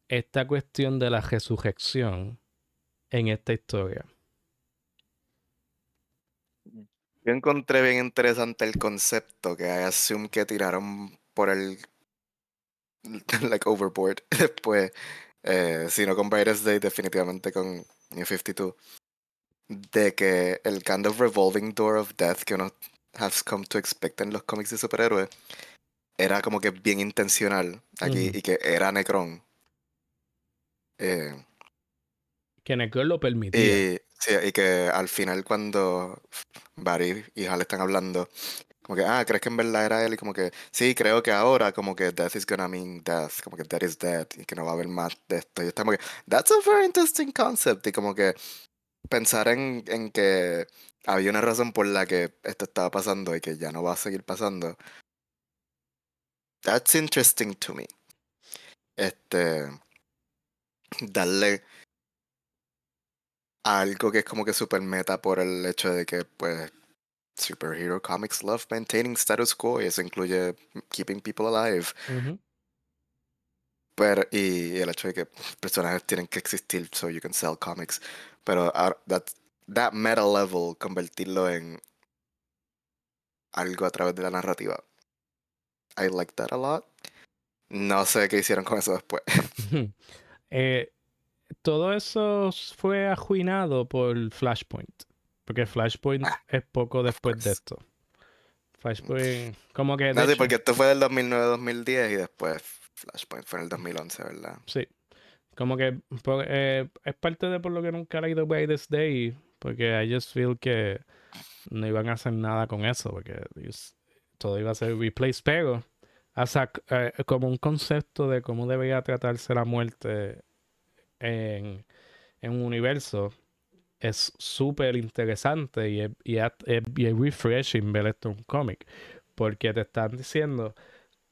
esta cuestión de la resurrección en esta historia? Yo encontré bien interesante el concepto que assume que tiraron por el like overboard después, eh, si no con Brightest Day, definitivamente con New 52 de que el kind of revolving door of death que uno has come to expect en los cómics de superhéroes era como que bien intencional aquí y que era Necron. Eh, que Necron lo permitía. Y, sí, y que al final cuando Barry y Hal están hablando, como que, ah, ¿crees que en verdad era él? Y como que, sí, creo que ahora como que death is gonna mean death, como que death is dead y que no va a haber más de esto. Y estamos que, that's a very interesting concept. Y como que pensar en, en que había una razón por la que esto estaba pasando y que ya no va a seguir pasando. That's interesting to me. Este. Darle algo que es como que super meta por el hecho de que, pues, superhero comics love maintaining status quo y eso incluye keeping people alive. Pero, y el hecho de que personajes tienen que existir so you can sell comics. Pero that, that meta level, convertirlo en algo a través de la narrativa. I like that a lot. No sé qué hicieron con eso después. eh, todo eso fue ajuinado por Flashpoint. Porque Flashpoint ah, es poco después de esto. Flashpoint, como que. No, sí, porque esto fue del 2009-2010 y después Flashpoint fue en el 2011, ¿verdad? Sí. Como que eh, es parte de por lo que nunca he leído By This Day. Porque I just feel que no iban a hacer nada con eso. Porque todo iba a ser replaced. Pero, hasta, eh, como un concepto de cómo debería tratarse la muerte en, un universo es súper interesante y es, y, es, refreshing ver esto en un cómic. Porque te están diciendo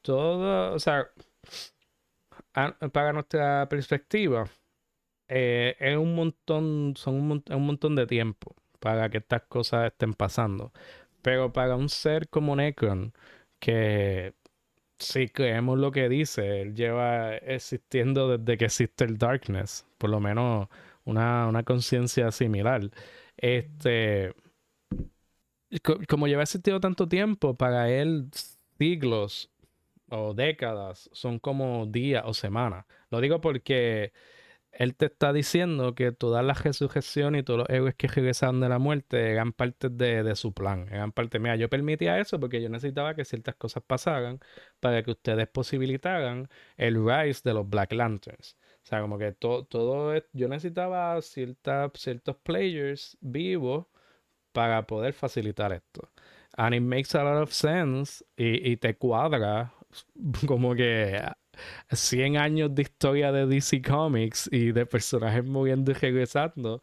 todo, o sea, para nuestra perspectiva, eh, es un montón, son un, montón de tiempo para que estas cosas estén pasando. Pero para un ser como Necron, que si creemos lo que dice, él lleva existiendo desde que existe el Darkness, por lo menos una, una conciencia similar. Este, como lleva existido tanto tiempo, para él siglos o décadas son como días o semanas. Lo digo porque él te está diciendo que todas las resurrecciones y todos los héroes que regresaron de la muerte eran parte de, su plan. Eran parte, mira, yo permitía eso porque yo necesitaba que ciertas cosas pasaran para que ustedes posibilitaran el rise de los Black Lanterns. O sea, como que todo, todo yo necesitaba ciertos players vivos para poder facilitar esto. And it makes a lot of sense y, y te cuadra como que 100 años de historia de DC Comics y de personajes moviendo y regresando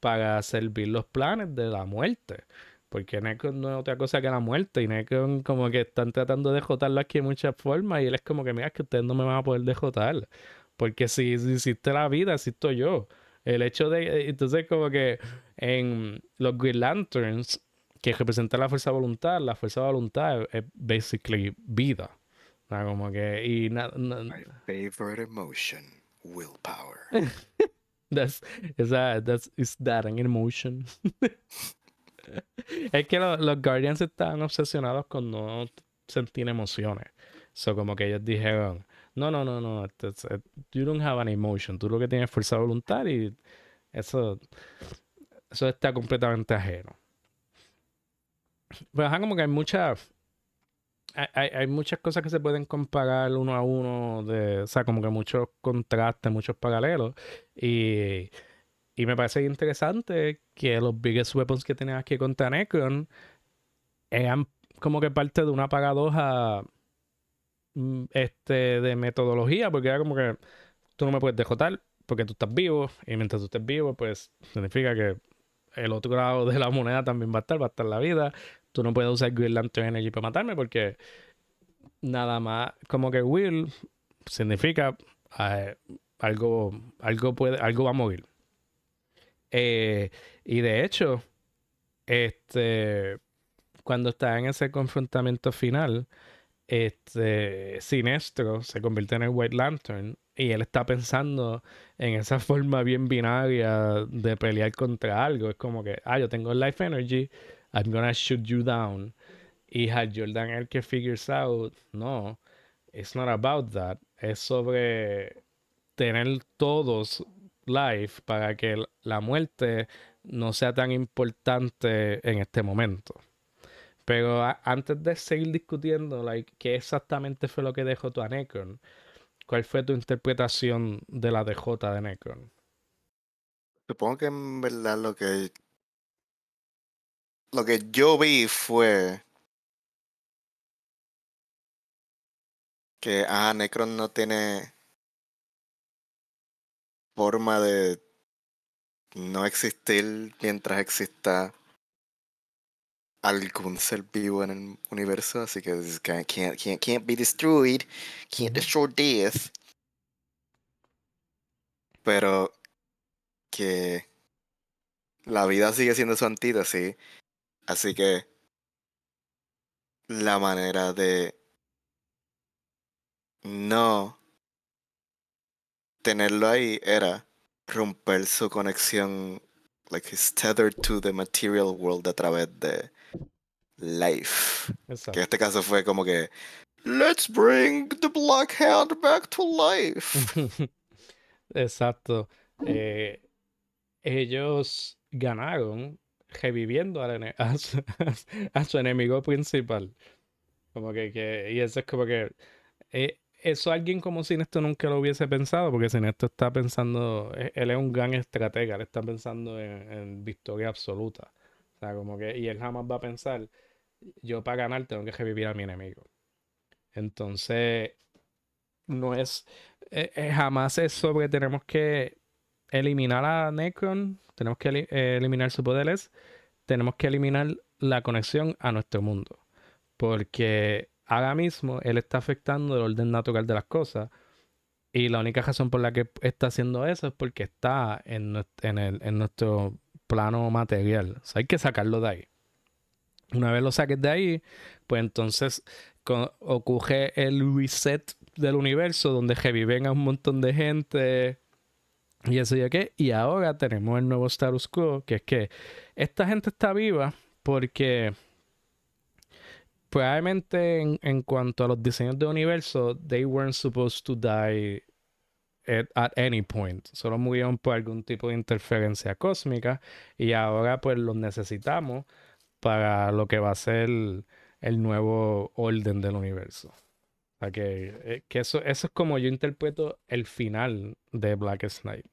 para servir los planes de la muerte. Porque Necron no es otra cosa que la muerte. Y Necron como que están tratando de jotarlo aquí de muchas formas. Y él es como que, mira, que ustedes no me van a poder dejotar. Porque si, hiciste la vida, existo yo. El hecho de... Entonces como que en los Green Lanterns, que representa la fuerza de voluntad, la fuerza de voluntad es, es basically vida. Ah, como que. Y nada. My favorite emotion, willpower. that's, is that, that's, is that an emotion? es que los Guardians están obsesionados con no sentir emociones. So, como que ellos dijeron: No, no, no, no. you don't have an emotion. Tú lo que tienes es fuerza de voluntad y eso. Eso está completamente ajeno. Pero como que hay muchas hay, hay, muchas cosas que se pueden comparar uno a uno, de, o sea, como que muchos contrastes, muchos paralelos. Y, y me parece interesante que los biggest weapons que tenías aquí contra Necron eran como que parte de una paradoja este, de metodología, porque era como que tú no me puedes dejotar porque tú estás vivo, y mientras tú estés vivo, pues significa que el otro lado de la moneda también va a estar, va a estar la vida, tú no puedes usar Green Lantern Energy para matarme porque nada más, como que Will significa eh, algo, algo, puede, algo va a morir. Eh, y de hecho, este, cuando está en ese confrontamiento final, este Sinestro se convierte en el White Lantern y él está pensando en esa forma bien binaria de pelear contra algo. Es como que, ah, yo tengo Life Energy, I'm gonna shoot you down. Y Hal Jordan el que figures out, no, it's not about that. Es sobre tener todos life para que la muerte no sea tan importante en este momento. Pero antes de seguir discutiendo, like, qué exactamente fue lo que dejó tu a Necron, ¿cuál fue tu interpretación de la DJ de Necron? Supongo que en verdad lo que lo que yo vi fue que ah, Necron no tiene forma de no existir mientras exista algún ser vivo en el universo, así que can't, can't, can't be destroyed, can't destroy death. Pero que la vida sigue siendo su antítesis Así que la manera de no tenerlo ahí era romper su conexión like he's tethered to the material world a través de life. Que en este caso fue como que Let's bring the Black Hand back to life. Exacto. Eh, ellos ganaron reviviendo a, su, a su enemigo principal. Como que, que- y eso es como que eh, eso alguien como Sinesto nunca lo hubiese pensado, porque Sinesto está pensando, eh, él es un gran estratega, él está pensando en, en victoria absoluta. O sea, como que, y él jamás va a pensar, yo para ganar tengo que revivir a mi enemigo. Entonces, no es, eh, eh, jamás es sobre tenemos que eliminar a Necron, tenemos que eh, eliminar sus poderes, tenemos que eliminar la conexión a nuestro mundo. Porque ahora mismo él está afectando el orden natural de las cosas. Y la única razón por la que está haciendo eso es porque está en, en el- en nuestro plano material. Hay que sacarlo de ahí. Una vez lo saques de ahí, pues entonces ocurre el reset del universo donde reviven a un montón de gente y eso y qué. Y ahora tenemos el nuevo status quo, que es que esta gente está viva porque probablemente en, en cuanto a los diseños de universo, they weren't supposed to die at, at any point. Solo murieron por algún tipo de interferencia cósmica y ahora pues los necesitamos para lo que va a ser el nuevo orden del universo. O sea que, eh, que eso, eso es como yo interpreto el final de Black Knight.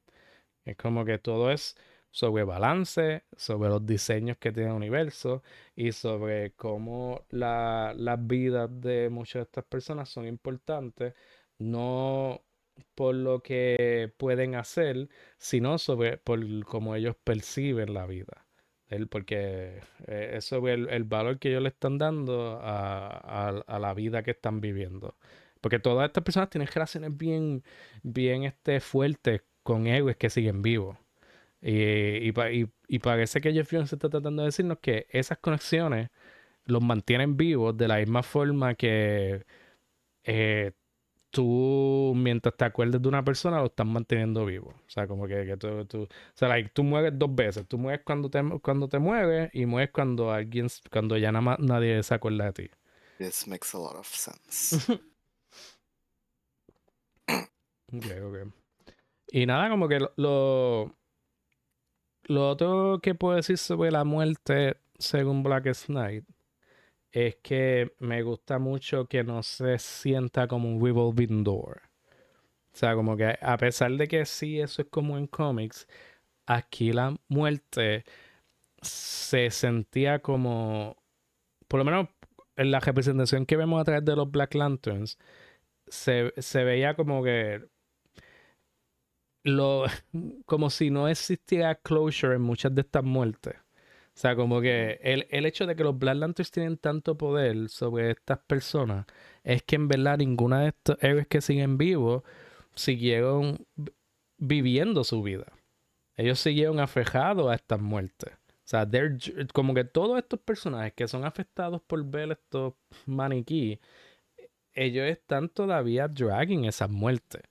Es como que todo es sobre balance, sobre los diseños que tiene el universo y sobre cómo la- las vidas de muchas de estas personas son importantes, no por lo que pueden hacer, sino sobre por cómo ellos perciben la vida. El- porque eh, es sobre el, valor que ellos le están dando a, a- la vida que están viviendo. Porque todas estas personas tienen relaciones bien, bien este, fuertes con héroes que siguen vivos. Y, y, y- y parece que Jeff Jones está tratando de decirnos que esas conexiones los mantienen vivos de la misma forma que eh, tú, mientras te acuerdes de una persona, lo estás manteniendo vivo. O sea, como que, que tú, tú- o sea, like, tú mueres dos veces. Tú mueres cuando te, cuando te mueres y mueres cuando alguien, cuando ya nada más nadie se acuerda de ti. This makes a lot of sense. Ok, ok. Y nada, como que lo, lo, lo otro que puedo decir sobre la muerte según Black Knight es que me gusta mucho que no se sienta como un revolving door. O sea, como que a pesar de que sí, eso es como en cómics, aquí la muerte se sentía como, por lo menos en la representación que vemos a través de los Black Lanterns, se, se veía como que lo, como si no existiera closure en muchas de estas muertes. O sea, como que el, el hecho de que los Black Lanterns tienen tanto poder sobre estas personas es que en verdad ninguna de estos héroes que siguen vivos siguieron vi- viviendo su vida. Ellos siguieron afejados a estas muertes. O sea, como que todos estos personajes que son afectados por ver estos maniquí, ellos están todavía dragging esas muertes.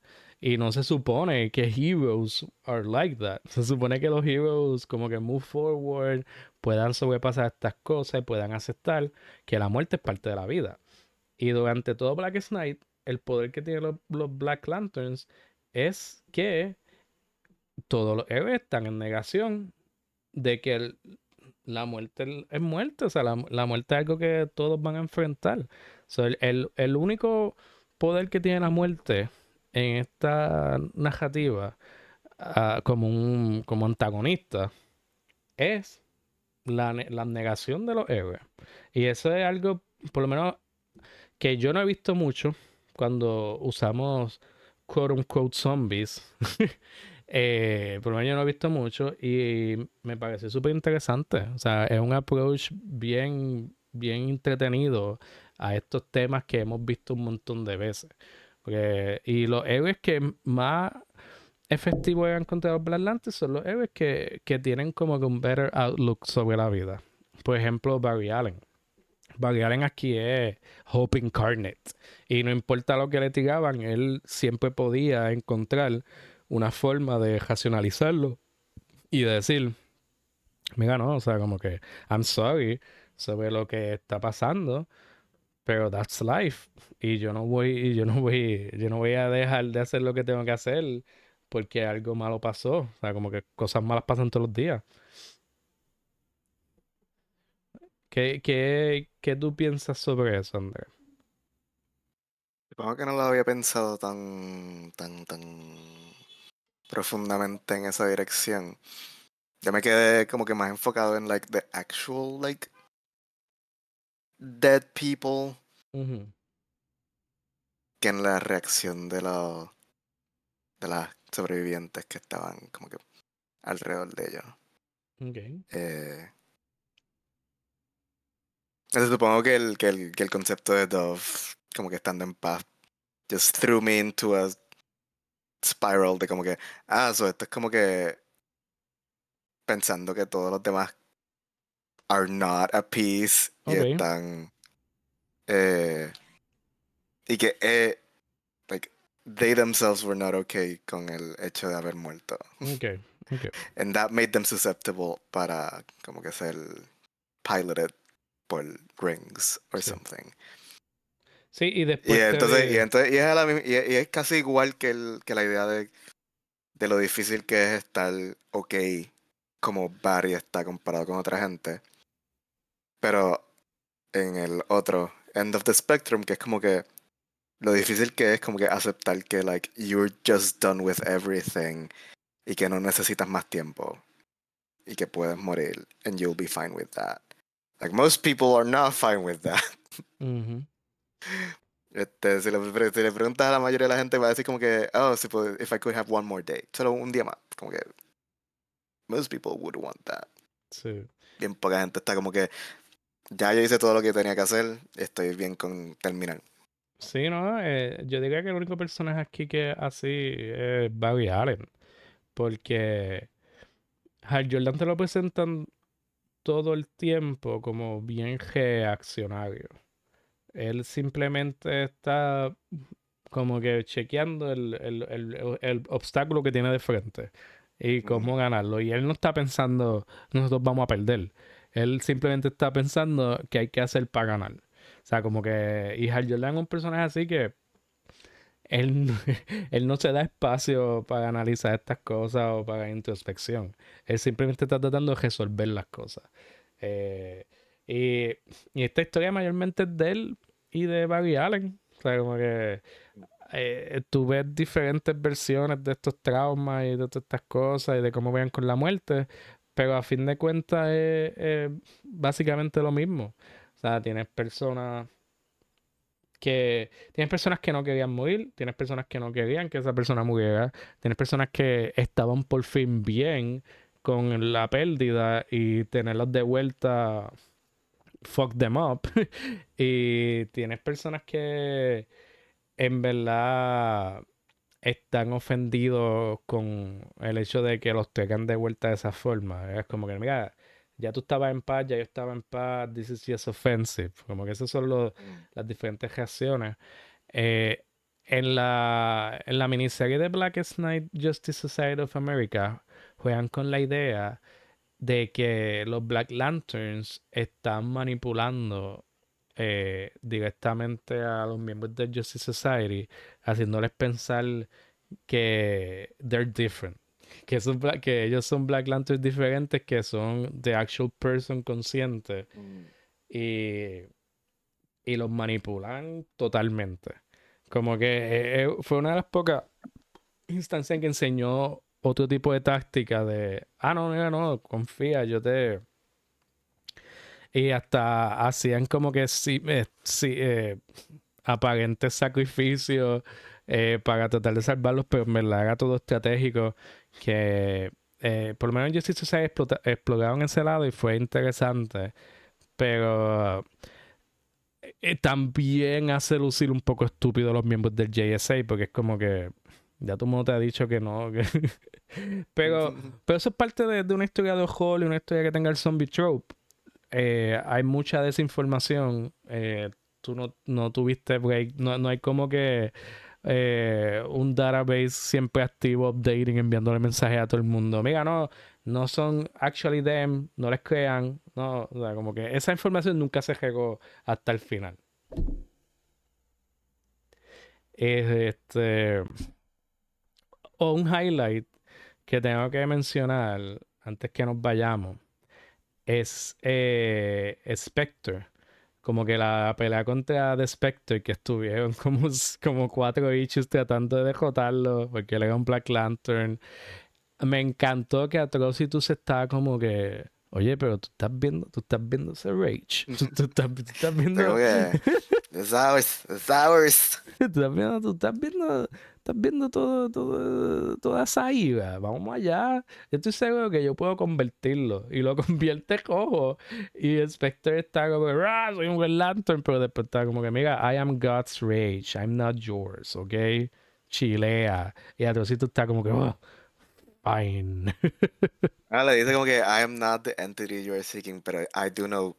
Y no se supone que heroes are like that. Se supone que los heroes como que move forward, puedan sobrepasar estas cosas y puedan aceptar que la muerte es parte de la vida. Y durante todo Black Knight, el poder que tienen los, Black Lanterns es que todos los héroes están en negación de que la muerte es muerte. O sea, la, muerte es algo que todos van a enfrentar. So, el- el único poder que tiene la muerte en esta narrativa ah, como un como antagonista es la, ne- la negación de los héroes. Y eso es algo, por lo menos, que yo no he visto mucho cuando usamos quote unquote zombies. Eh, por lo menos yo no he visto mucho y me pareció súper interesante. O sea, es un approach bien, bien entretenido a estos temas que hemos visto un montón de veces. Y los héroes que más efectivos he encontrado Black Lanterns son los héroes que, que tienen como que un better outlook sobre la vida. Por ejemplo, Barry Allen. Barry Allen aquí es Hope Incarnate. Y no importa lo que le tiraban, él siempre podía encontrar una forma de racionalizarlo y de decir, Mira, no, o sea, como que, I'm sorry sobre lo que está pasando, pero that's life. Y yo no voy, yo no voy, yo no voy a dejar de hacer lo que tengo que hacer porque algo malo pasó. O sea, como que cosas malas pasan todos los días. ¿Qué, qué, qué tú piensas sobre eso, Andrés? Supongo que no lo había pensado tan, tan, tan profundamente en esa dirección. Ya me quedé como que más enfocado en like the actual like dead people que en la reacción de los de las sobrevivientes que estaban como que alrededor de ellos. Okay. Eh, supongo que el, que el, que el concepto de Dove, como que estando en paz, just threw me into a spiral de como que, ah, eso esto es como que pensando que todos los demás are not at peace y están eh, y que eh, they themselves were not okay con el hecho de haber muerto. Okay, okay. And that made them susceptible para como que ser piloted por rings or something. Sí, y después. Y entonces, y, entonces y, es la, y, es casi igual que, el, que la idea de, de lo difícil que es estar ok como Barry está comparado con otra gente. Pero en el otro end of the spectrum, que es como que lo difícil que es como que aceptar que like you're just done with everything y que no necesitas más tiempo y que puedes morir and you'll be fine with that. Like most people are not fine with that. Este, si, le, si, le, preguntas a la mayoría de la gente va a decir como que, oh, si puedo, if I could have one more day, solo un día más, como que most people would want that. Sí. Bien poca gente está como que, ya yo hice todo lo que tenía que hacer, estoy bien con terminar. Sí, no, eh, yo diría que el único personaje aquí que así es Barry Allen, porque Hal Jordan te lo presentan todo el tiempo como bien reaccionario. Él simplemente está como que chequeando el, el, el, obstáculo que tiene de frente y cómo ganarlo. Y él no está pensando, nosotros vamos a perder. Él simplemente está pensando que hay que hacer para ganar. O sea, como que. Y Hal Jordan es un personaje así que. Él, él no se da espacio para analizar estas cosas o para introspección. Él simplemente está tratando de resolver las cosas. Eh, y, esta historia mayormente es de él y de Barry Allen. O sea, como que eh, tú ves diferentes versiones de estos traumas y de todas estas cosas y de cómo vean con la muerte, pero a fin de cuentas es, básicamente lo mismo. Sea, tienes personas que tienes personas que no querían morir, tienes personas que no querían que esa persona muriera, tienes personas que estaban por fin bien con la pérdida y tenerlos de vuelta fuck them up. y tienes personas que en verdad están ofendidos con el hecho de que los tengan de vuelta de esa forma. Es como que, mira, ya tú estabas en paz, ya yo estaba en paz, this is just offensive. Como que esas son los, mm. las diferentes reacciones. Eh, en, la, en la miniserie de Blackest Night Justice Society of America, juegan con la idea de que los Black Lanterns están manipulando eh, directamente a los miembros de Justice Society, haciéndoles pensar que they're different. Que, son que ellos son Black Lanterns diferentes, que son the actual person consciente. Mm. Y, y los manipulan totalmente. Como que eh, eh, fue una de las pocas instancias en que enseñó otro tipo de táctica de, ah, no, no, no, confía, yo te... Y hasta hacían como que sí, eh, sí eh, aparentes sacrificios eh, para tratar de salvarlos, pero me la haga todo estratégico que por lo menos Justice se exploraron ese lado y fue interesante, pero también hace lucir un poco estúpido los miembros del JSA porque es como que ya tu mundo te ha dicho que no. pero, pero eso es parte de, una historia de horror y una historia que tenga el zombie trope. Eh, hay mucha desinformación. Eh, tú no, no tuviste break. No, no hay como que eh, un database siempre activo, updating, enviándole mensajes a todo el mundo. Mira, no, no son actually them, no les crean, no, como que esa información nunca se llegó hasta el final. Este, o un highlight que tengo que mencionar antes que nos vayamos es eh, Spectre. Como que la pelea contra The Spectre, que estuvieron como, como cuatro issues tratando de derrotarlo, porque él era un Black Lantern. Me encantó que Atrocitus estaba como que, oye, pero tú estás viendo, tú estás viendo ese Rage. Tú, estás, viendo. It's ours, it's ours. tú estás viendo, tú estás viendo estás viendo todo, todo, toda esa ira, vamos allá. Yo estoy seguro que yo puedo convertirlo. Y lo convierte rojo. Y el Spectre está como ah, soy un Red Lantern, pero después está como que, mira, I am God's rage, I'm not yours, ¿ok? Chilea. Y Atrocito está como que, oh, fine. ah, le dice como que, I am not the entity you are seeking, pero I do know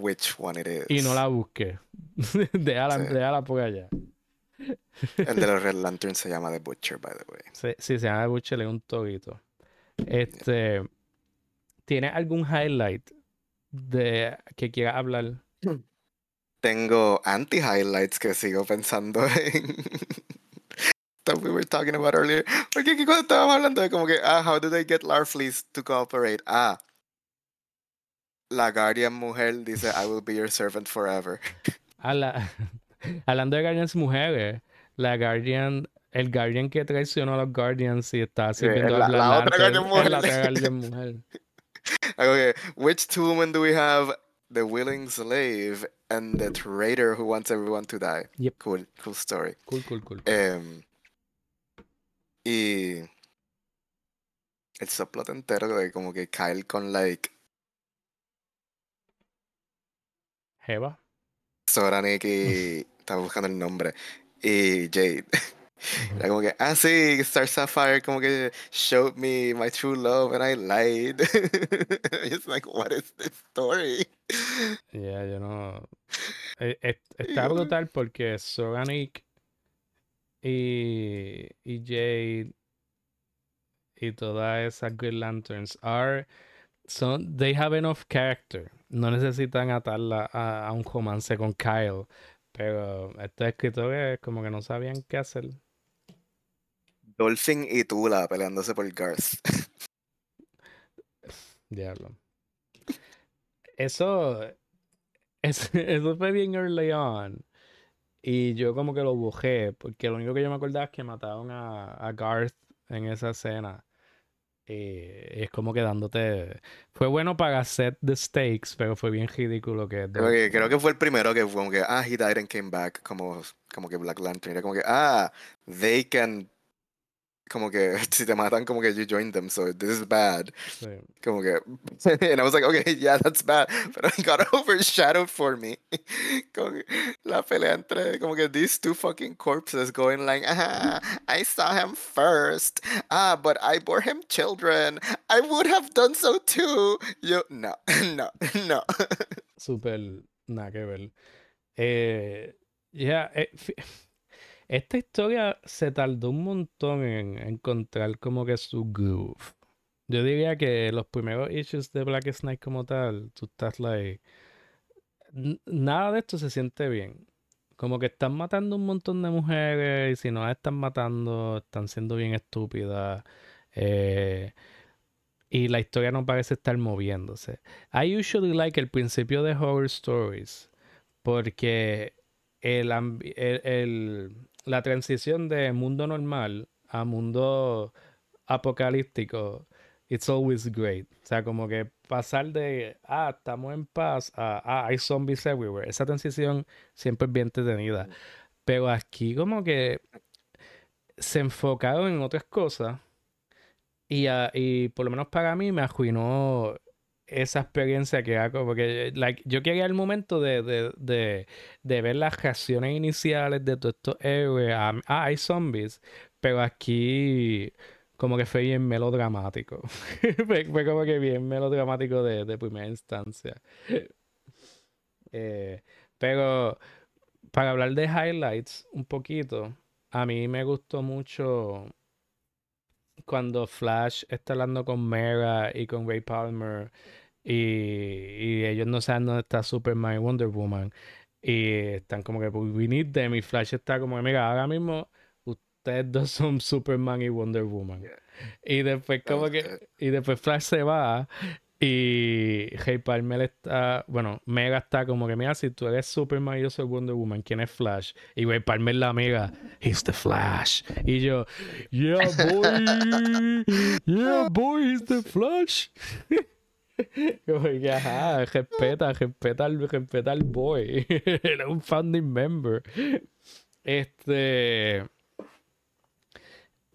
which one it is. Y no la busque. déjala, sí. déjala por allá. El de los Red Lanterns se llama The Butcher, by the way. Sí, sí se llama The Butcher, es un toguito. Este. ¿Tiene algún highlight de que quiera hablar? Tengo anti-highlights que sigo pensando en. that we were talking about earlier. Porque aquí cuando estábamos hablando de como que, ah, how do they get Larfleeze to cooperate? Ah, la Guardian mujer dice, I will be your servant forever. A la, Hablando de Guardians mujeres, la Guardian, el Guardian que traicionó a los Guardians y está sirviendo la, la, otra Guardian mujer. La otra Guardian mujer. okay, which two women do we have? The willing slave and the traitor who wants everyone to die. Yep. Cool, cool story. Cool, cool, cool. Um, y el subplot entero de como que Kyle con like Jeva. Soranik y estaba buscando el nombre y Jade. Era como que, ah, sí, Star Sapphire como que showed me my true love and I lied. It's like, what is this story? Yeah, yo no. E, e, está brutal porque Soranik y, y Jade y todas esas Good Lanterns are son they have enough character no necesitan atarla a, a, un romance con Kyle. Pero estos escritores como que no sabían qué hacer. Dolphin y Tula peleándose por Garth. Diablo. Eso, eso, eso fue bien early on. Y yo como que lo bujé, porque lo único que yo me acordaba es que mataron a, a Garth en esa escena. Eh, es como que dándote. Fue bueno para set the stakes, pero fue bien ridículo que. Creo que, creo que fue el primero que fue como que, ah, he died and came back, como, como que Black Lantern. Era como que, ah, they can como que si te matan, como que you join them, so this is bad. Sí. Como que, and I was like, okay, yeah, that's bad, but it got overshadowed for me. que la pelea entre, como que these two fucking corpses going like, ah, I saw him first, ah, but I bore him children, I would have done so too. Yo, no, no, no. Super, nada que ver. Eh, yeah, eh, esta historia se tardó un montón en encontrar como que su groove. Yo diría que los primeros issues de Black Snake como tal, tú estás like. Nada de esto se siente bien. Como que están matando un montón de mujeres y si no las están matando, están siendo bien estúpidas. Eh, y la historia no parece estar moviéndose. I usually like el principio de horror stories porque el, el, la transición de mundo normal a mundo apocalíptico, it's always great. O sea, como que pasar de, ah, estamos en paz, a, ah, hay zombies everywhere. Esa transición siempre es bien entretenida. Pero aquí como que se enfocaron en otras cosas y, y por lo menos para mí me arruinó esa experiencia que hago, porque like, yo quería el momento de, de, de, de, ver las reacciones iniciales de todos estos héroes. Ah, hay zombies, pero aquí como que fue bien melodramático. fue, como que bien melodramático de, de primera instancia. eh, pero para hablar de highlights un poquito, a mí me gustó mucho cuando Flash está hablando con Mera y con Ray Palmer y, y ellos no saben dónde está Superman y Wonder Woman y están como que we need them y Flash está como que mira ahora mismo ustedes dos son Superman y Wonder Woman y después como que y después Flash se va y Hey Palmer está, bueno, Mega está como que, mira, si tú eres Superman y yo soy Woman, ¿quién es Flash? Y güey, Palmer la Mega, he's the Flash. Y yo, yeah, boy, yeah, boy, he's the Flash. Como que, ajá, respeta, respeta respeta al boy. Era un founding member. Este.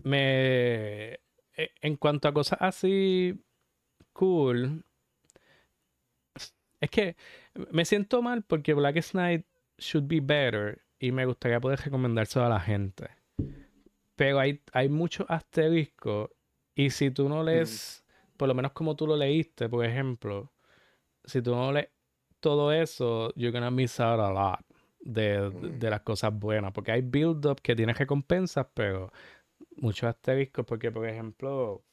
Me. E, en cuanto a cosas así cool. Es que me siento mal porque Black Knight should be better y me gustaría poder recomendárselo a la gente. Pero hay, hay muchos asteriscos y si tú no lees, por lo menos como tú lo leíste, por ejemplo, si tú no lees todo eso, you're gonna miss out a lot de, de las cosas buenas. Porque hay build-up que tienes recompensas, pero muchos asteriscos porque, por ejemplo,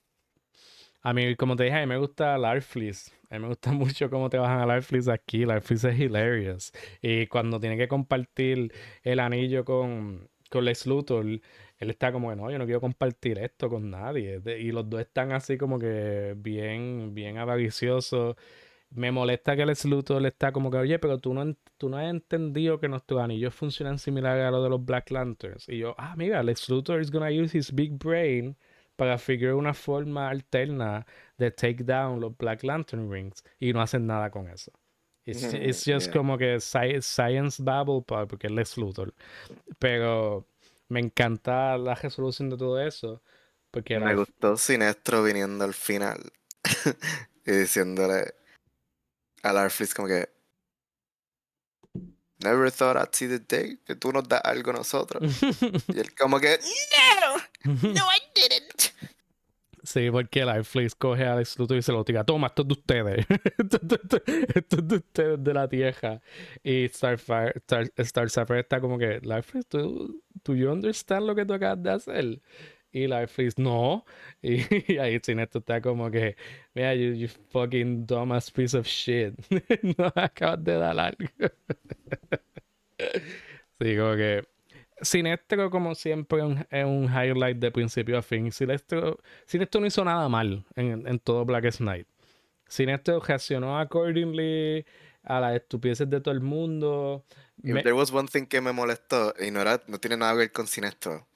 a mí, como te dije, a mí me gusta Larfleeze. A mí me gusta mucho cómo te bajan a Larfleeze aquí. Larfleeze es hilarious. Y cuando tiene que compartir el anillo con, con Lex Luthor, él está como que no, yo no quiero compartir esto con nadie. Y los dos están así como que bien, bien avariciosos. Me molesta que Lex Luthor está como que, oye, pero tú no, tú no has entendido que nuestros anillos funcionan similar a los de los Black Lanterns. Y yo, ah, mira, Lex Luthor is gonna use his big brain para figurar una forma alterna de take down los Black Lantern Rings y no hacen nada con eso. Es just como que science babble porque es Lex Luthor. Pero me encanta la resolución de todo eso. Porque me gustó Sinestro viniendo al final y diciéndole a Larfleeze como que Never thought I'd see the day que tú nos das algo a nosotros. y él como que No, no I didn't. Sí, porque Larfleeze coge a Lex Luthor y se lo tira. Toma, esto es de ustedes. esto, es de ustedes de la tierra. Y Starfire, Star, Star está como que, Larfleeze, ¿tú, ¿tú you understand lo que tú acabas de hacer? Y Larfleeze, no. Y, y ahí Sinesto está como que, mira, you, you fucking dumbass piece of shit. no acabas de dar algo. sí, como que Sinestro, como siempre, es un, highlight de principio a fin. Sinestro, Sinestro no hizo nada mal en, en todo Black Knight. Sinestro reaccionó accordingly a las estupideces de todo el mundo. Me... There was one thing que me molestó y no, era, no tiene nada que ver con Sinestro.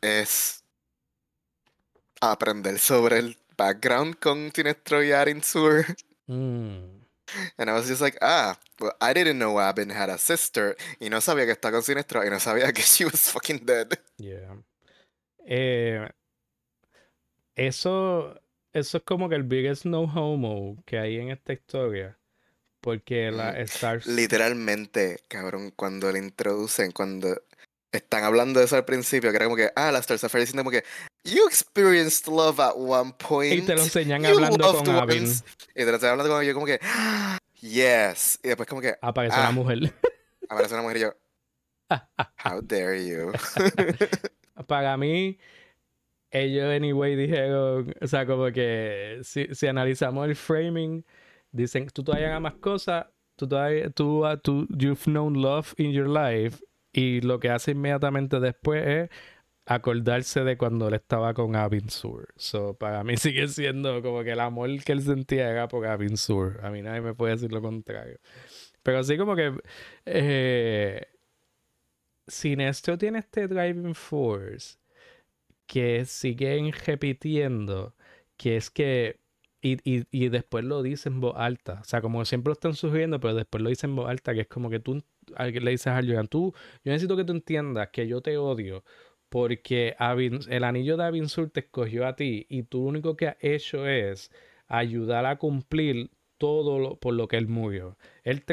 Es aprender sobre el background con Sinestro y Arin Sur. Mm. And I was just like, ah, well, I didn't know Abin had a sister. Y no sabía que estaba con Sinestro y no sabía que she was fucking dead. Yeah. Eh, eso, eso es como que el biggest no homo que hay en esta historia. Porque la mm, Star... Literalmente, cabrón, cuando le introducen, cuando están hablando de eso al principio, que era como que, ah, la Star Sapphire diciendo como que, you experienced love at one point. Y te lo enseñan hablando con Abin. Y te lo enseñan hablando con yo como que, yes. Y después como que, aparece una ah". mujer. aparece una mujer y yo, how dare you. Para mí, ellos anyway dijeron, o sea, como que si, si analizamos el framing, dicen, tú todavía hagas más cosas, tú todavía, tú, tú, you've known love in your life y lo que hace inmediatamente después es acordarse de cuando él estaba con Abin Sur. So, para mí sigue siendo como que el amor que él sentía era por Abin Sur. A mí nadie me puede decir lo contrario. Pero así como que eh, Sinestro tiene este driving force que siguen repitiendo, que es que y, y, y, después lo dice en voz alta. O sea, como siempre lo están sugiriendo, pero después lo dice en voz alta, que es como que tú le dices a Jordan, tú, yo necesito que tú entiendas que yo te odio porque el anillo de Abinsur te escogió a ti y tú lo único que has hecho es ayudar a cumplir todo por lo que él murió. Él,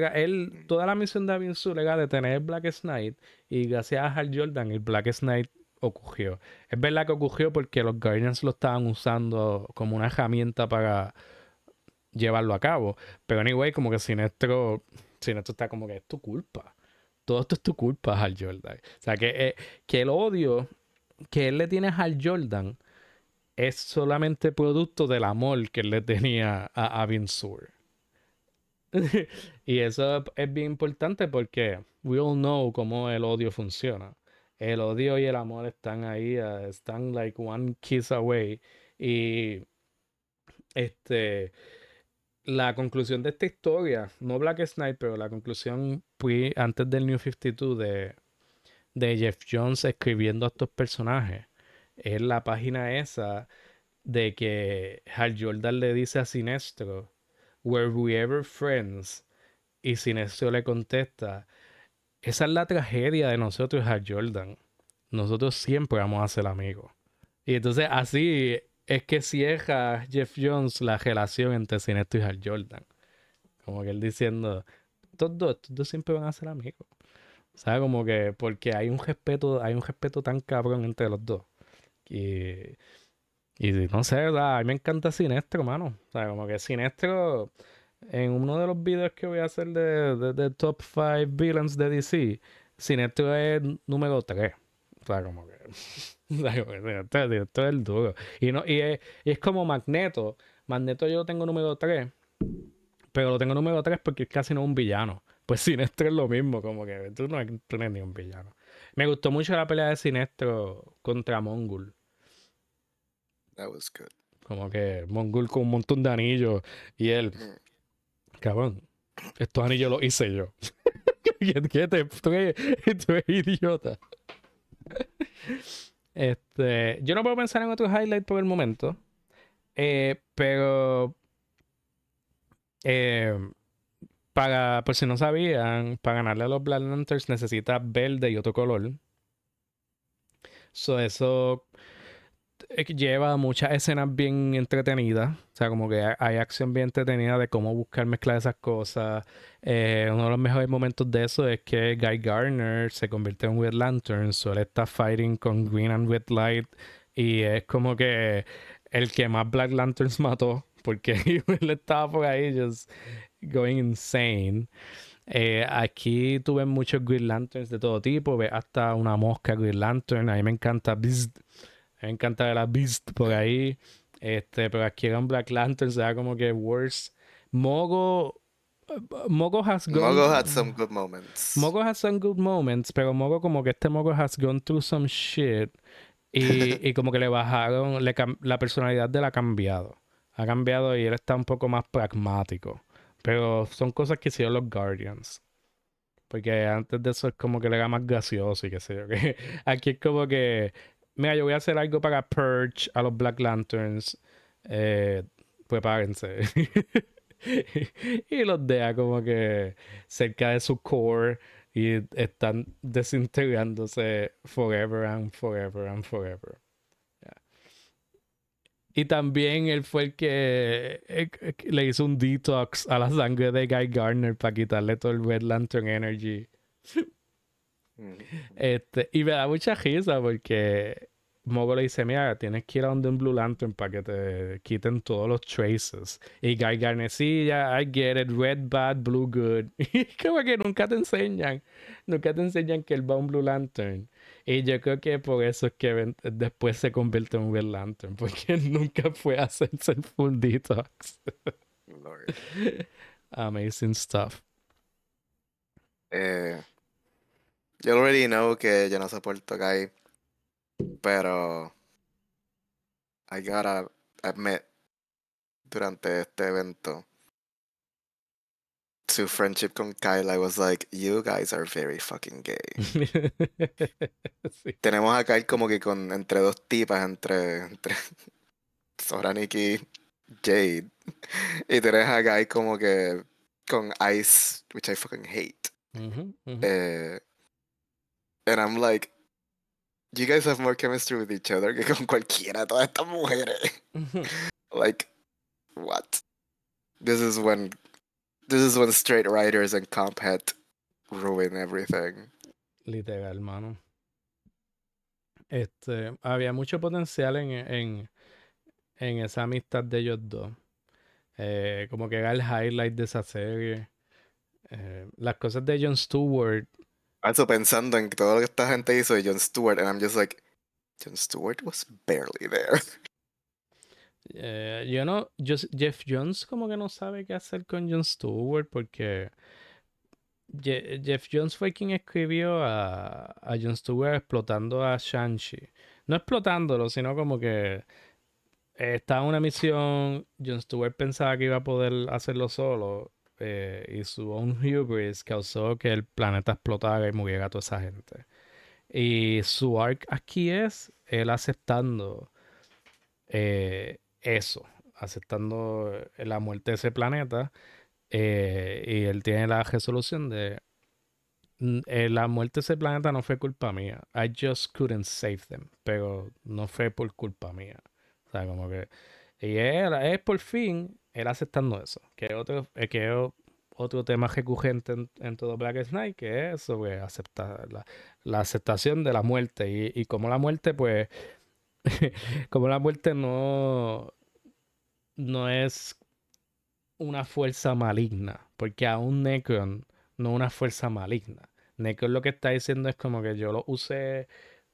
toda la misión de Abinsur era de tener Black Knight y gracias a Hal Jordan el Black Knight ocurrió. Es verdad que ocurrió porque los Guardians lo estaban usando como una herramienta para llevarlo a cabo. Pero anyway, como que Sinestro, Sinestro está como que es tu culpa. Todo esto es tu culpa, Hal Jordan. O sea, que, eh, que el odio que él le tiene a Hal Jordan es solamente producto del amor que él le tenía a Avin Sur. y eso es bien importante porque we all know cómo el odio funciona. El odio y el amor están ahí, uh, están like one kiss away. Y este la conclusión de esta historia, no Black Snipe, pero la conclusión antes del New 52 de, de Jeff Jones escribiendo a estos personajes, es la página esa de que Hal Jordan le dice a Sinestro, Were we ever friends? Y Sinestro le contesta, esa es la tragedia de nosotros, Hal Jordan. Nosotros siempre vamos a ser amigos. Y entonces así es que cierra Jeff Jones la relación entre Sinestro y Hal Jordan. Como que él diciendo, estos dos, estos dos siempre van a ser amigos. O sea, como que porque hay un respeto, hay un respeto tan cabrón entre los dos. Y, y no sé, a mí me encanta Sinestro, mano. O sea, como que Sinestro, en uno de los videos que voy a hacer de, de, Top 5 Villains de DC, Sinestro es número 3. O sea, como que. Esto es el duro. Y, no, y, es, como Magneto. Magneto yo tengo número 3. Pero lo tengo número 3 porque es casi no un villano. Pues Sinestro es lo mismo, como que tú no, tú no eres ni un villano. Me gustó mucho la pelea de Sinestro contra Mongul. That was good. Como que Mongul con un montón de anillos y él, mm. cabrón, estos anillos los hice yo. ¿Qué, te, tú, eres, idiota. Este, yo no puedo pensar en otro highlight por el momento, eh, pero eh, para, por si no sabían, para ganarle a los Black Lanterns necesita verde y otro color. So, eso lleva muchas escenas bien entretenidas. O sea, como que hay acción bien entretenida de cómo buscar mezclar esas cosas. Eh, uno de los mejores momentos de eso es que Guy Garner se convierte en Red Lantern. Suele estar fighting con Green and Red Light. Y es como que el que más Black Lanterns mató. Porque él estaba por ahí just going insane. Eh, aquí tuve muchos Green Lanterns de todo tipo. Ve hasta una mosca Green Lantern. A mí me encanta me encanta ver la Beast por ahí. Este, pero aquí era un Black Lantern, sea como que worse. Mogo. Mogo has gone. Mogo had some good moments. Mogo has some good moments, pero Mogo como que este Mogo has gone through some shit. Y, y como que le bajaron, le, la personalidad de él ha cambiado. Ha cambiado y él está un poco más pragmático. Pero son cosas que hicieron los Guardians. Porque antes de eso es como que le era más gracioso y qué sé yo. Que aquí es como que mira, yo voy a hacer algo para Purge a los Black Lanterns. Eh, prepárense. y los deja como que cerca de su core y están desintegrándose forever and forever and forever. Y también él fue el que eh, le hizo un detox a la sangre de Guy Garner para quitarle todo el Red Lantern Energy. Este, y me da mucha risa porque Mogo le dice, mira, tienes que ir a donde un Blue Lantern para que te quiten todos los traces. Y Guy Garner, sí, I get it, red bad, blue good. Y como que nunca te enseñan, nunca te enseñan que él va a un Blue Lantern. Y yo creo que por eso es que después se convierte en un Red Lantern, porque nunca fue a hacerse el full detox. Amazing stuff. Eh, yo already know que yo no soporto Guy pero I gotta admit, durante este evento, su friendship con Kyle, I was like, you guys are very fucking gay. Tenemos a Kyle como que con entre dos tipas, entre, entre Nikki Jade. Y tenés a Guy como que con Ice, which I fucking hate. Eh, and I'm like, you guys have more chemistry with each other que con cualquiera, todas estas mujeres. like, what? This is when this is when straight writers and comp head ruin everything. Literal, mano. Este, había mucho potencial en, en, en esa amistad de ellos dos. Eh, como que era el highlight de esa serie. Eh, las cosas de Jon Stewart Also pensando en todo lo que esta gente hizo de Jon Stewart, and I'm just like, Jon Stewart was barely there. Eh, yo no, yo- Jeff Jones como que no sabe qué hacer con Jon Stewart porque Je- Jeff Jones fue quien escribió a, a Jon Stewart explotando a Shang-Chi. No explotándolo, sino como que estaba en una misión, Jon Stewart pensaba que iba a poder hacerlo solo eh, y su own hubris causó que el planeta explotara y muriera toda esa gente. Y su arc aquí es él aceptando eh, eso, aceptando eh, la muerte de ese planeta. eh, y él tiene la resolución de "Mm, eh, la muerte de ese planeta no fue culpa mía. I just couldn't save them. Pero no fue por culpa mía. O sea, como que. Y él, es por fin él aceptando eso. Que otro, eh, que otro tema recurrente en, en todo Black Knight, que es sobre aceptar la, la aceptación de la muerte. Y, y como la muerte, pues. como la muerte no. No es una fuerza maligna. Porque aún Necron no una fuerza maligna. Necron lo que está diciendo es como que yo lo usé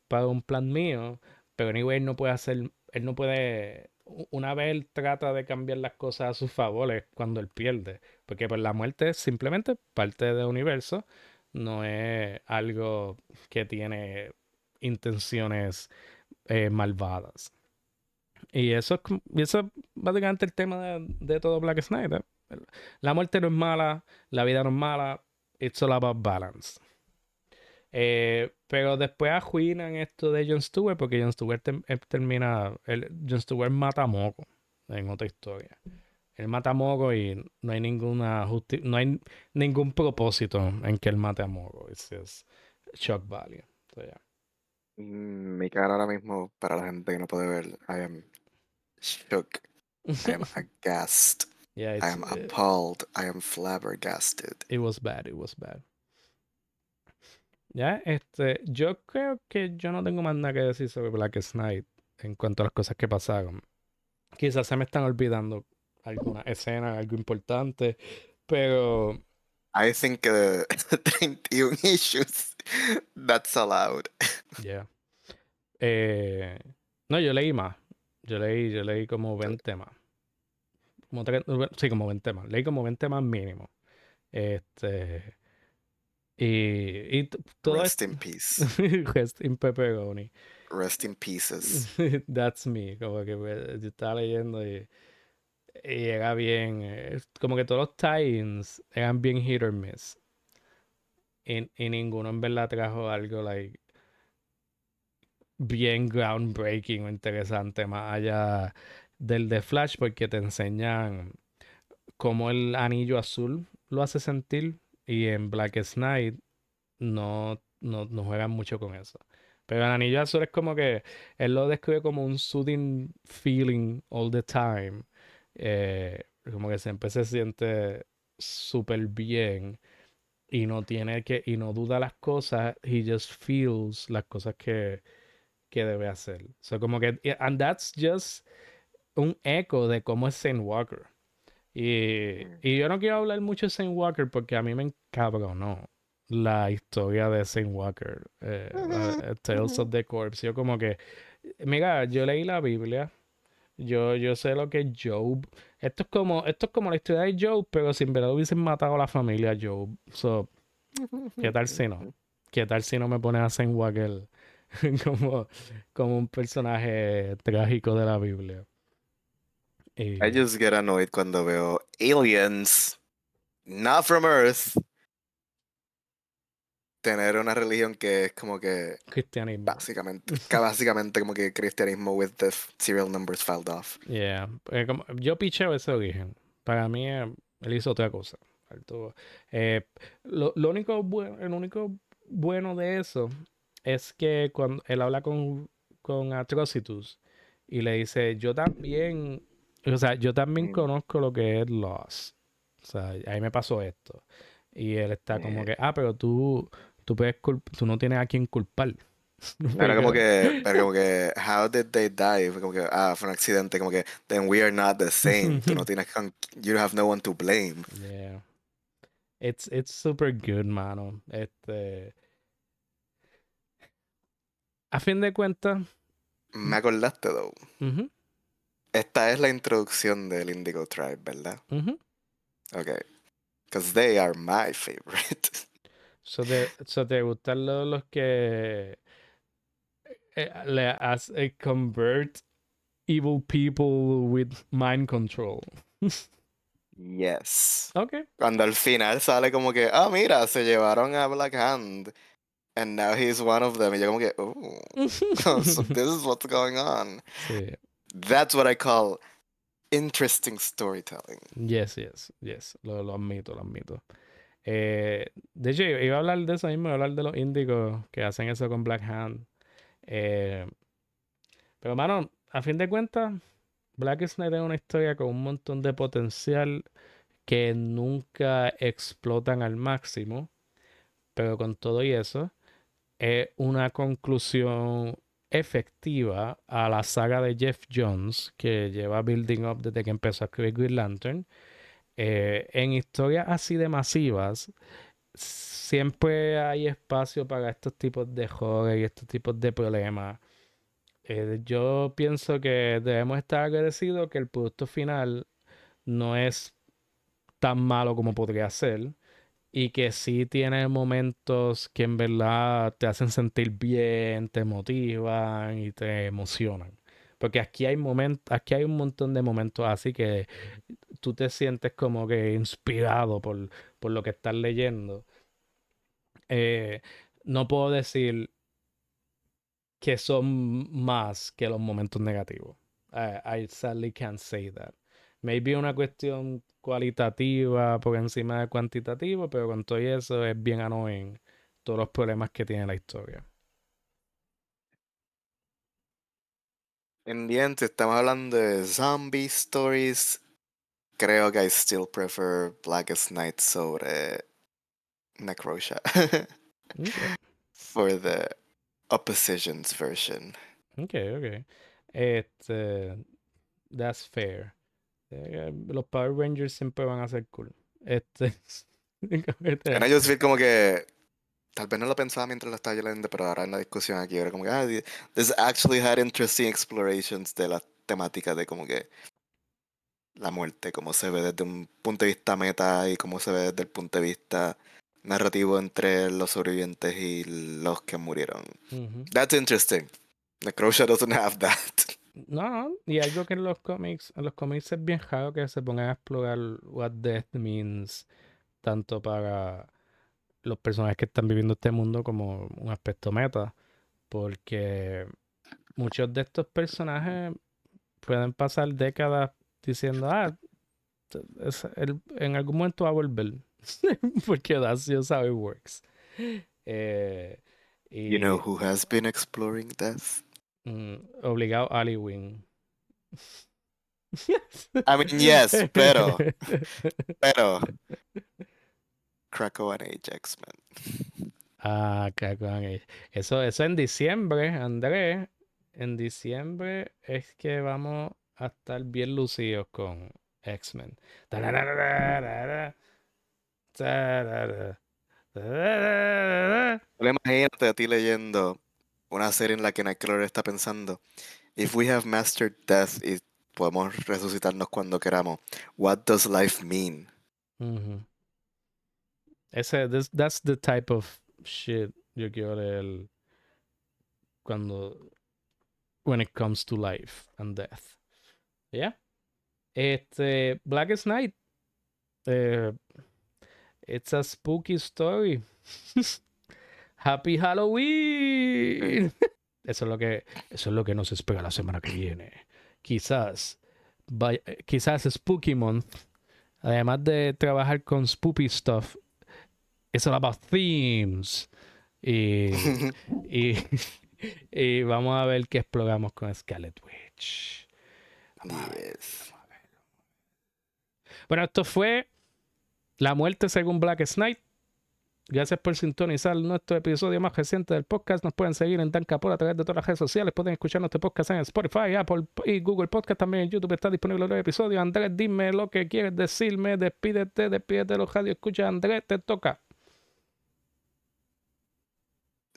para un plan mío, pero anyway, él no puede hacer, él no puede, una vez él trata de cambiar las cosas a su favor es cuando él pierde, porque pues la muerte es simplemente parte del universo, no es algo que tiene intenciones eh, malvadas. Y eso es, básicamente el tema de, de todo Black Snyder. La muerte no es mala, la vida no es mala, it's all about balance. Eh, pero después arruinan esto de Jon Stewart porque Jon Stewart termina. El, Jon Stewart mata a Moco en otra historia. Él mata a Moco y no hay ninguna justi- no hay ningún propósito en que él mate a Moco. Es shock value. So, yeah. Mm, Mi cara ahora mismo, para la gente que no puede ver, I am shook. I am aghast. Yeah, I am eh, appalled. I am flabbergasted. It was bad, it was bad. Ya, este, yo creo que yo no tengo más nada que decir sobre Black Knight en cuanto a las cosas que pasaron. Quizás se me están olvidando alguna escena, algo importante, pero I think uh, 31 issues, that's allowed. ya. Eh, no, yo leí más. Yo leí, yo leí como 20 más. Como sí, como 20 más. Leí como 20 más mínimo. Este. Y, y t- todo Rest in peace. Rest in pepperoni. Rest in pieces. That's me. Como que me- yo estaba leyendo y, y era bien. eh, como que todos los tie-ins eran bien hit or miss. Y, y ninguno en verdad trajo algo like bien groundbreaking o interesante más allá del de Flash porque te enseñan cómo el anillo azul lo hace sentir y en Black Knight no, no, no juegan mucho con eso. Pero el anillo azul es como que él lo describe como un soothing feeling all the time. Eh, como que siempre se siente súper bien y no tiene que, y no duda las cosas, he just feels las cosas que, que debe hacer. So como que, and that's just un eco de cómo es Saint Walker. Y, y yo no quiero hablar mucho de Saint Walker porque a mí me encabronó la historia de Saint Walker, eh, la- eh, Tales of the Corpse. Yo como que, mira, yo leí la Biblia, yo, yo sé lo que es Job. Esto es como, esto es como la historia de Job, pero sin verdad hubiesen matado a la familia Job. So, ¿qué tal si no? ¿Qué tal si no me pones a Saint Walker como, como un personaje trágico de la Biblia? Y- I just get annoyed cuando veo aliens, not from Earth, tener una religión que es como que cristianismo. básicamente, básicamente como que cristianismo with the serial numbers filed off. Yeah. eh, como- yo picheo ese origen. Para mí, eh, él hizo otra cosa. Eh, lo, lo único bueno, el único bueno de eso es que cuando él habla con, con Atrocitus y le dice, yo también, o sea, yo también conozco lo que es loss. O sea, ahí me pasó esto. Y él está como Eh. que, ah, pero tú, tú puedes tú no tienes a quien culpar. Era como que, era como que, how did they die? Como que, ah, fue un accidente, como que, then we are not the same. Tú no tienes, you have no one to blame. Yeah. It's, it's super good, mano. Este. A fin de cuentas, Me acordaste, though. Esta es la introducción del Indigo Tribe, ¿verdad? Ujú. Ok. Because they are my favorite. So te, so te gustan lo- los, que eh, le hace convert evil people with mind control. yes. Ok. Cuando al final sale como que, ah, mira, se llevaron a Black Hand. And now he's one of them. Y yo como que, oh, so this is what's going on. Sí. That's what I call interesting storytelling. Yes, yes, yes. Lo, lo admito, lo admito. Eh, de hecho, iba a hablar de eso mismo, iba a hablar de los índigos que hacen eso con Black Hand. Eh, pero, mano, a fin de cuentas, Black Snake es una historia con un montón de potencial que nunca explotan al máximo. Pero con todo y eso, es una conclusión efectiva a la saga de Jeff Jones que lleva building up desde que empezó a escribir Green Lantern. Eh, en historias así de masivas, siempre hay espacio para estos tipos de horror y estos tipos de problemas. Eh, yo pienso que debemos estar agradecidos que el producto final no es tan malo como podría ser y que sí tiene momentos que en verdad te hacen sentir bien, te motivan y te emocionan. Porque aquí hay momentos, aquí hay un montón de momentos así que tú te sientes como que inspirado por, por lo que estás leyendo. Eh, no puedo decir que son más que los momentos negativos. I, I sadly can't say that. Maybe una cuestión cualitativa por encima de cuantitativo, pero con todo eso es bien annoying todos los problemas que tiene la historia. Si estamos hablando de zombie stories, creo que I still prefer Blackest Night sobre Necrosha Ok, for the oppositions version. ok, ok. Este, that's fair. Eh, los Power Rangers siempre van a ser cool. Este, just feel como que tal vez no lo pensaba mientras lo estaba leyendo, pero ahora en la discusión aquí era como que ah, this actually had interesting explorations de la temática de como que la muerte, cómo se ve desde un punto de vista meta y cómo se ve desde el punto de vista narrativo entre los sobrevivientes y los que murieron. That's interesting. Necrosha doesn't have that. No, y algo que en los cómics, en los cómics es bien raro que se pongan a explorar what death means, tanto para los personajes que están viviendo este mundo como un aspecto meta, porque muchos de estos personajes pueden pasar décadas diciendo, ah, es- él en algún momento va a volver, porque that's just how it works. Eh, You know y, who has been exploring death? Mm, obligado Ali Wing. I mean, yes, pero, pero, Krakow and Ajax, man. Ah, Krakow Age. Eso, eso en diciembre, Andrés. En diciembre es que vamos a estar bien lucidos con X-Men. Imagínate a ti leyendo una serie en la que Nightcrawler está pensando, if we have mastered death y podemos resucitarnos cuando queramos, what does life mean? Ujú. Ese, this- that's the type of shit yo quiero leer cuando when it comes to life and death. ¿Ya? Este, Blackest Night. eh, it's a spooky story. Happy Halloween. Eso es lo que eso es lo que nos espera la semana que viene. Quizás vaya- quizás Spooky Month además de trabajar con spooky stuff, it's all about themes. Y, y, y vamos a ver qué exploramos con Scarlet Witch. Vamos a ver, Yes. vamos a ver. Bueno, esto fue La muerte según Black Knight. Gracias por sintonizar nuestro episodio más reciente del podcast. Nos pueden seguir en Dan Capor a través de todas las redes sociales. Pueden escuchar nuestro podcast en Spotify, Apple y Google Podcast. También en YouTube está disponible el nuevo episodio. Andrés, dime lo que quieres decirme. Despídete, despídete de los radio. Escucha, Andrés, te toca.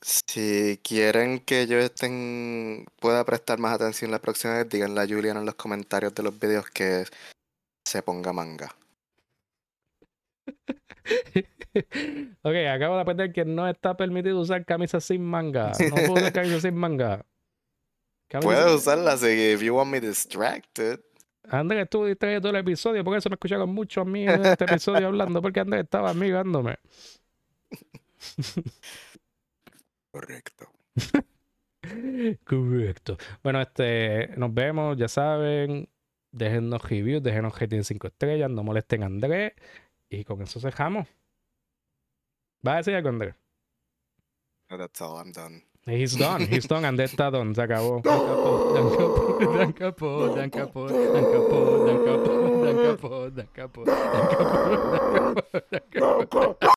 Si quieren que yo estén, pueda prestar más atención la próxima vez, díganle a Julian en los comentarios de los videos que se ponga manga. ok, acabo de aprender que no está permitido usar camisas sin manga. No puedo usar camisas sin manga. Puedes usarla si if you want me distracted. Andrés, tú diste todo el episodio, por eso me escucharon mucho a mí en este episodio hablando, porque Andrés estaba amigándome. Correcto. Correcto. Bueno, este, nos vemos, ya saben. Déjennos reviews, déjenos rating 5 estrellas, no molesten a Andrés. Y con eso cerramos. ¿Vas a decir algo, Andrés? That's all, I'm done. He's done, he's done, Andrés está done, se acabó. Dan capo, dan capo, dan capo, dan capo, dan capo, dan capo, dan capo, dan capo, dan capo, dan capo.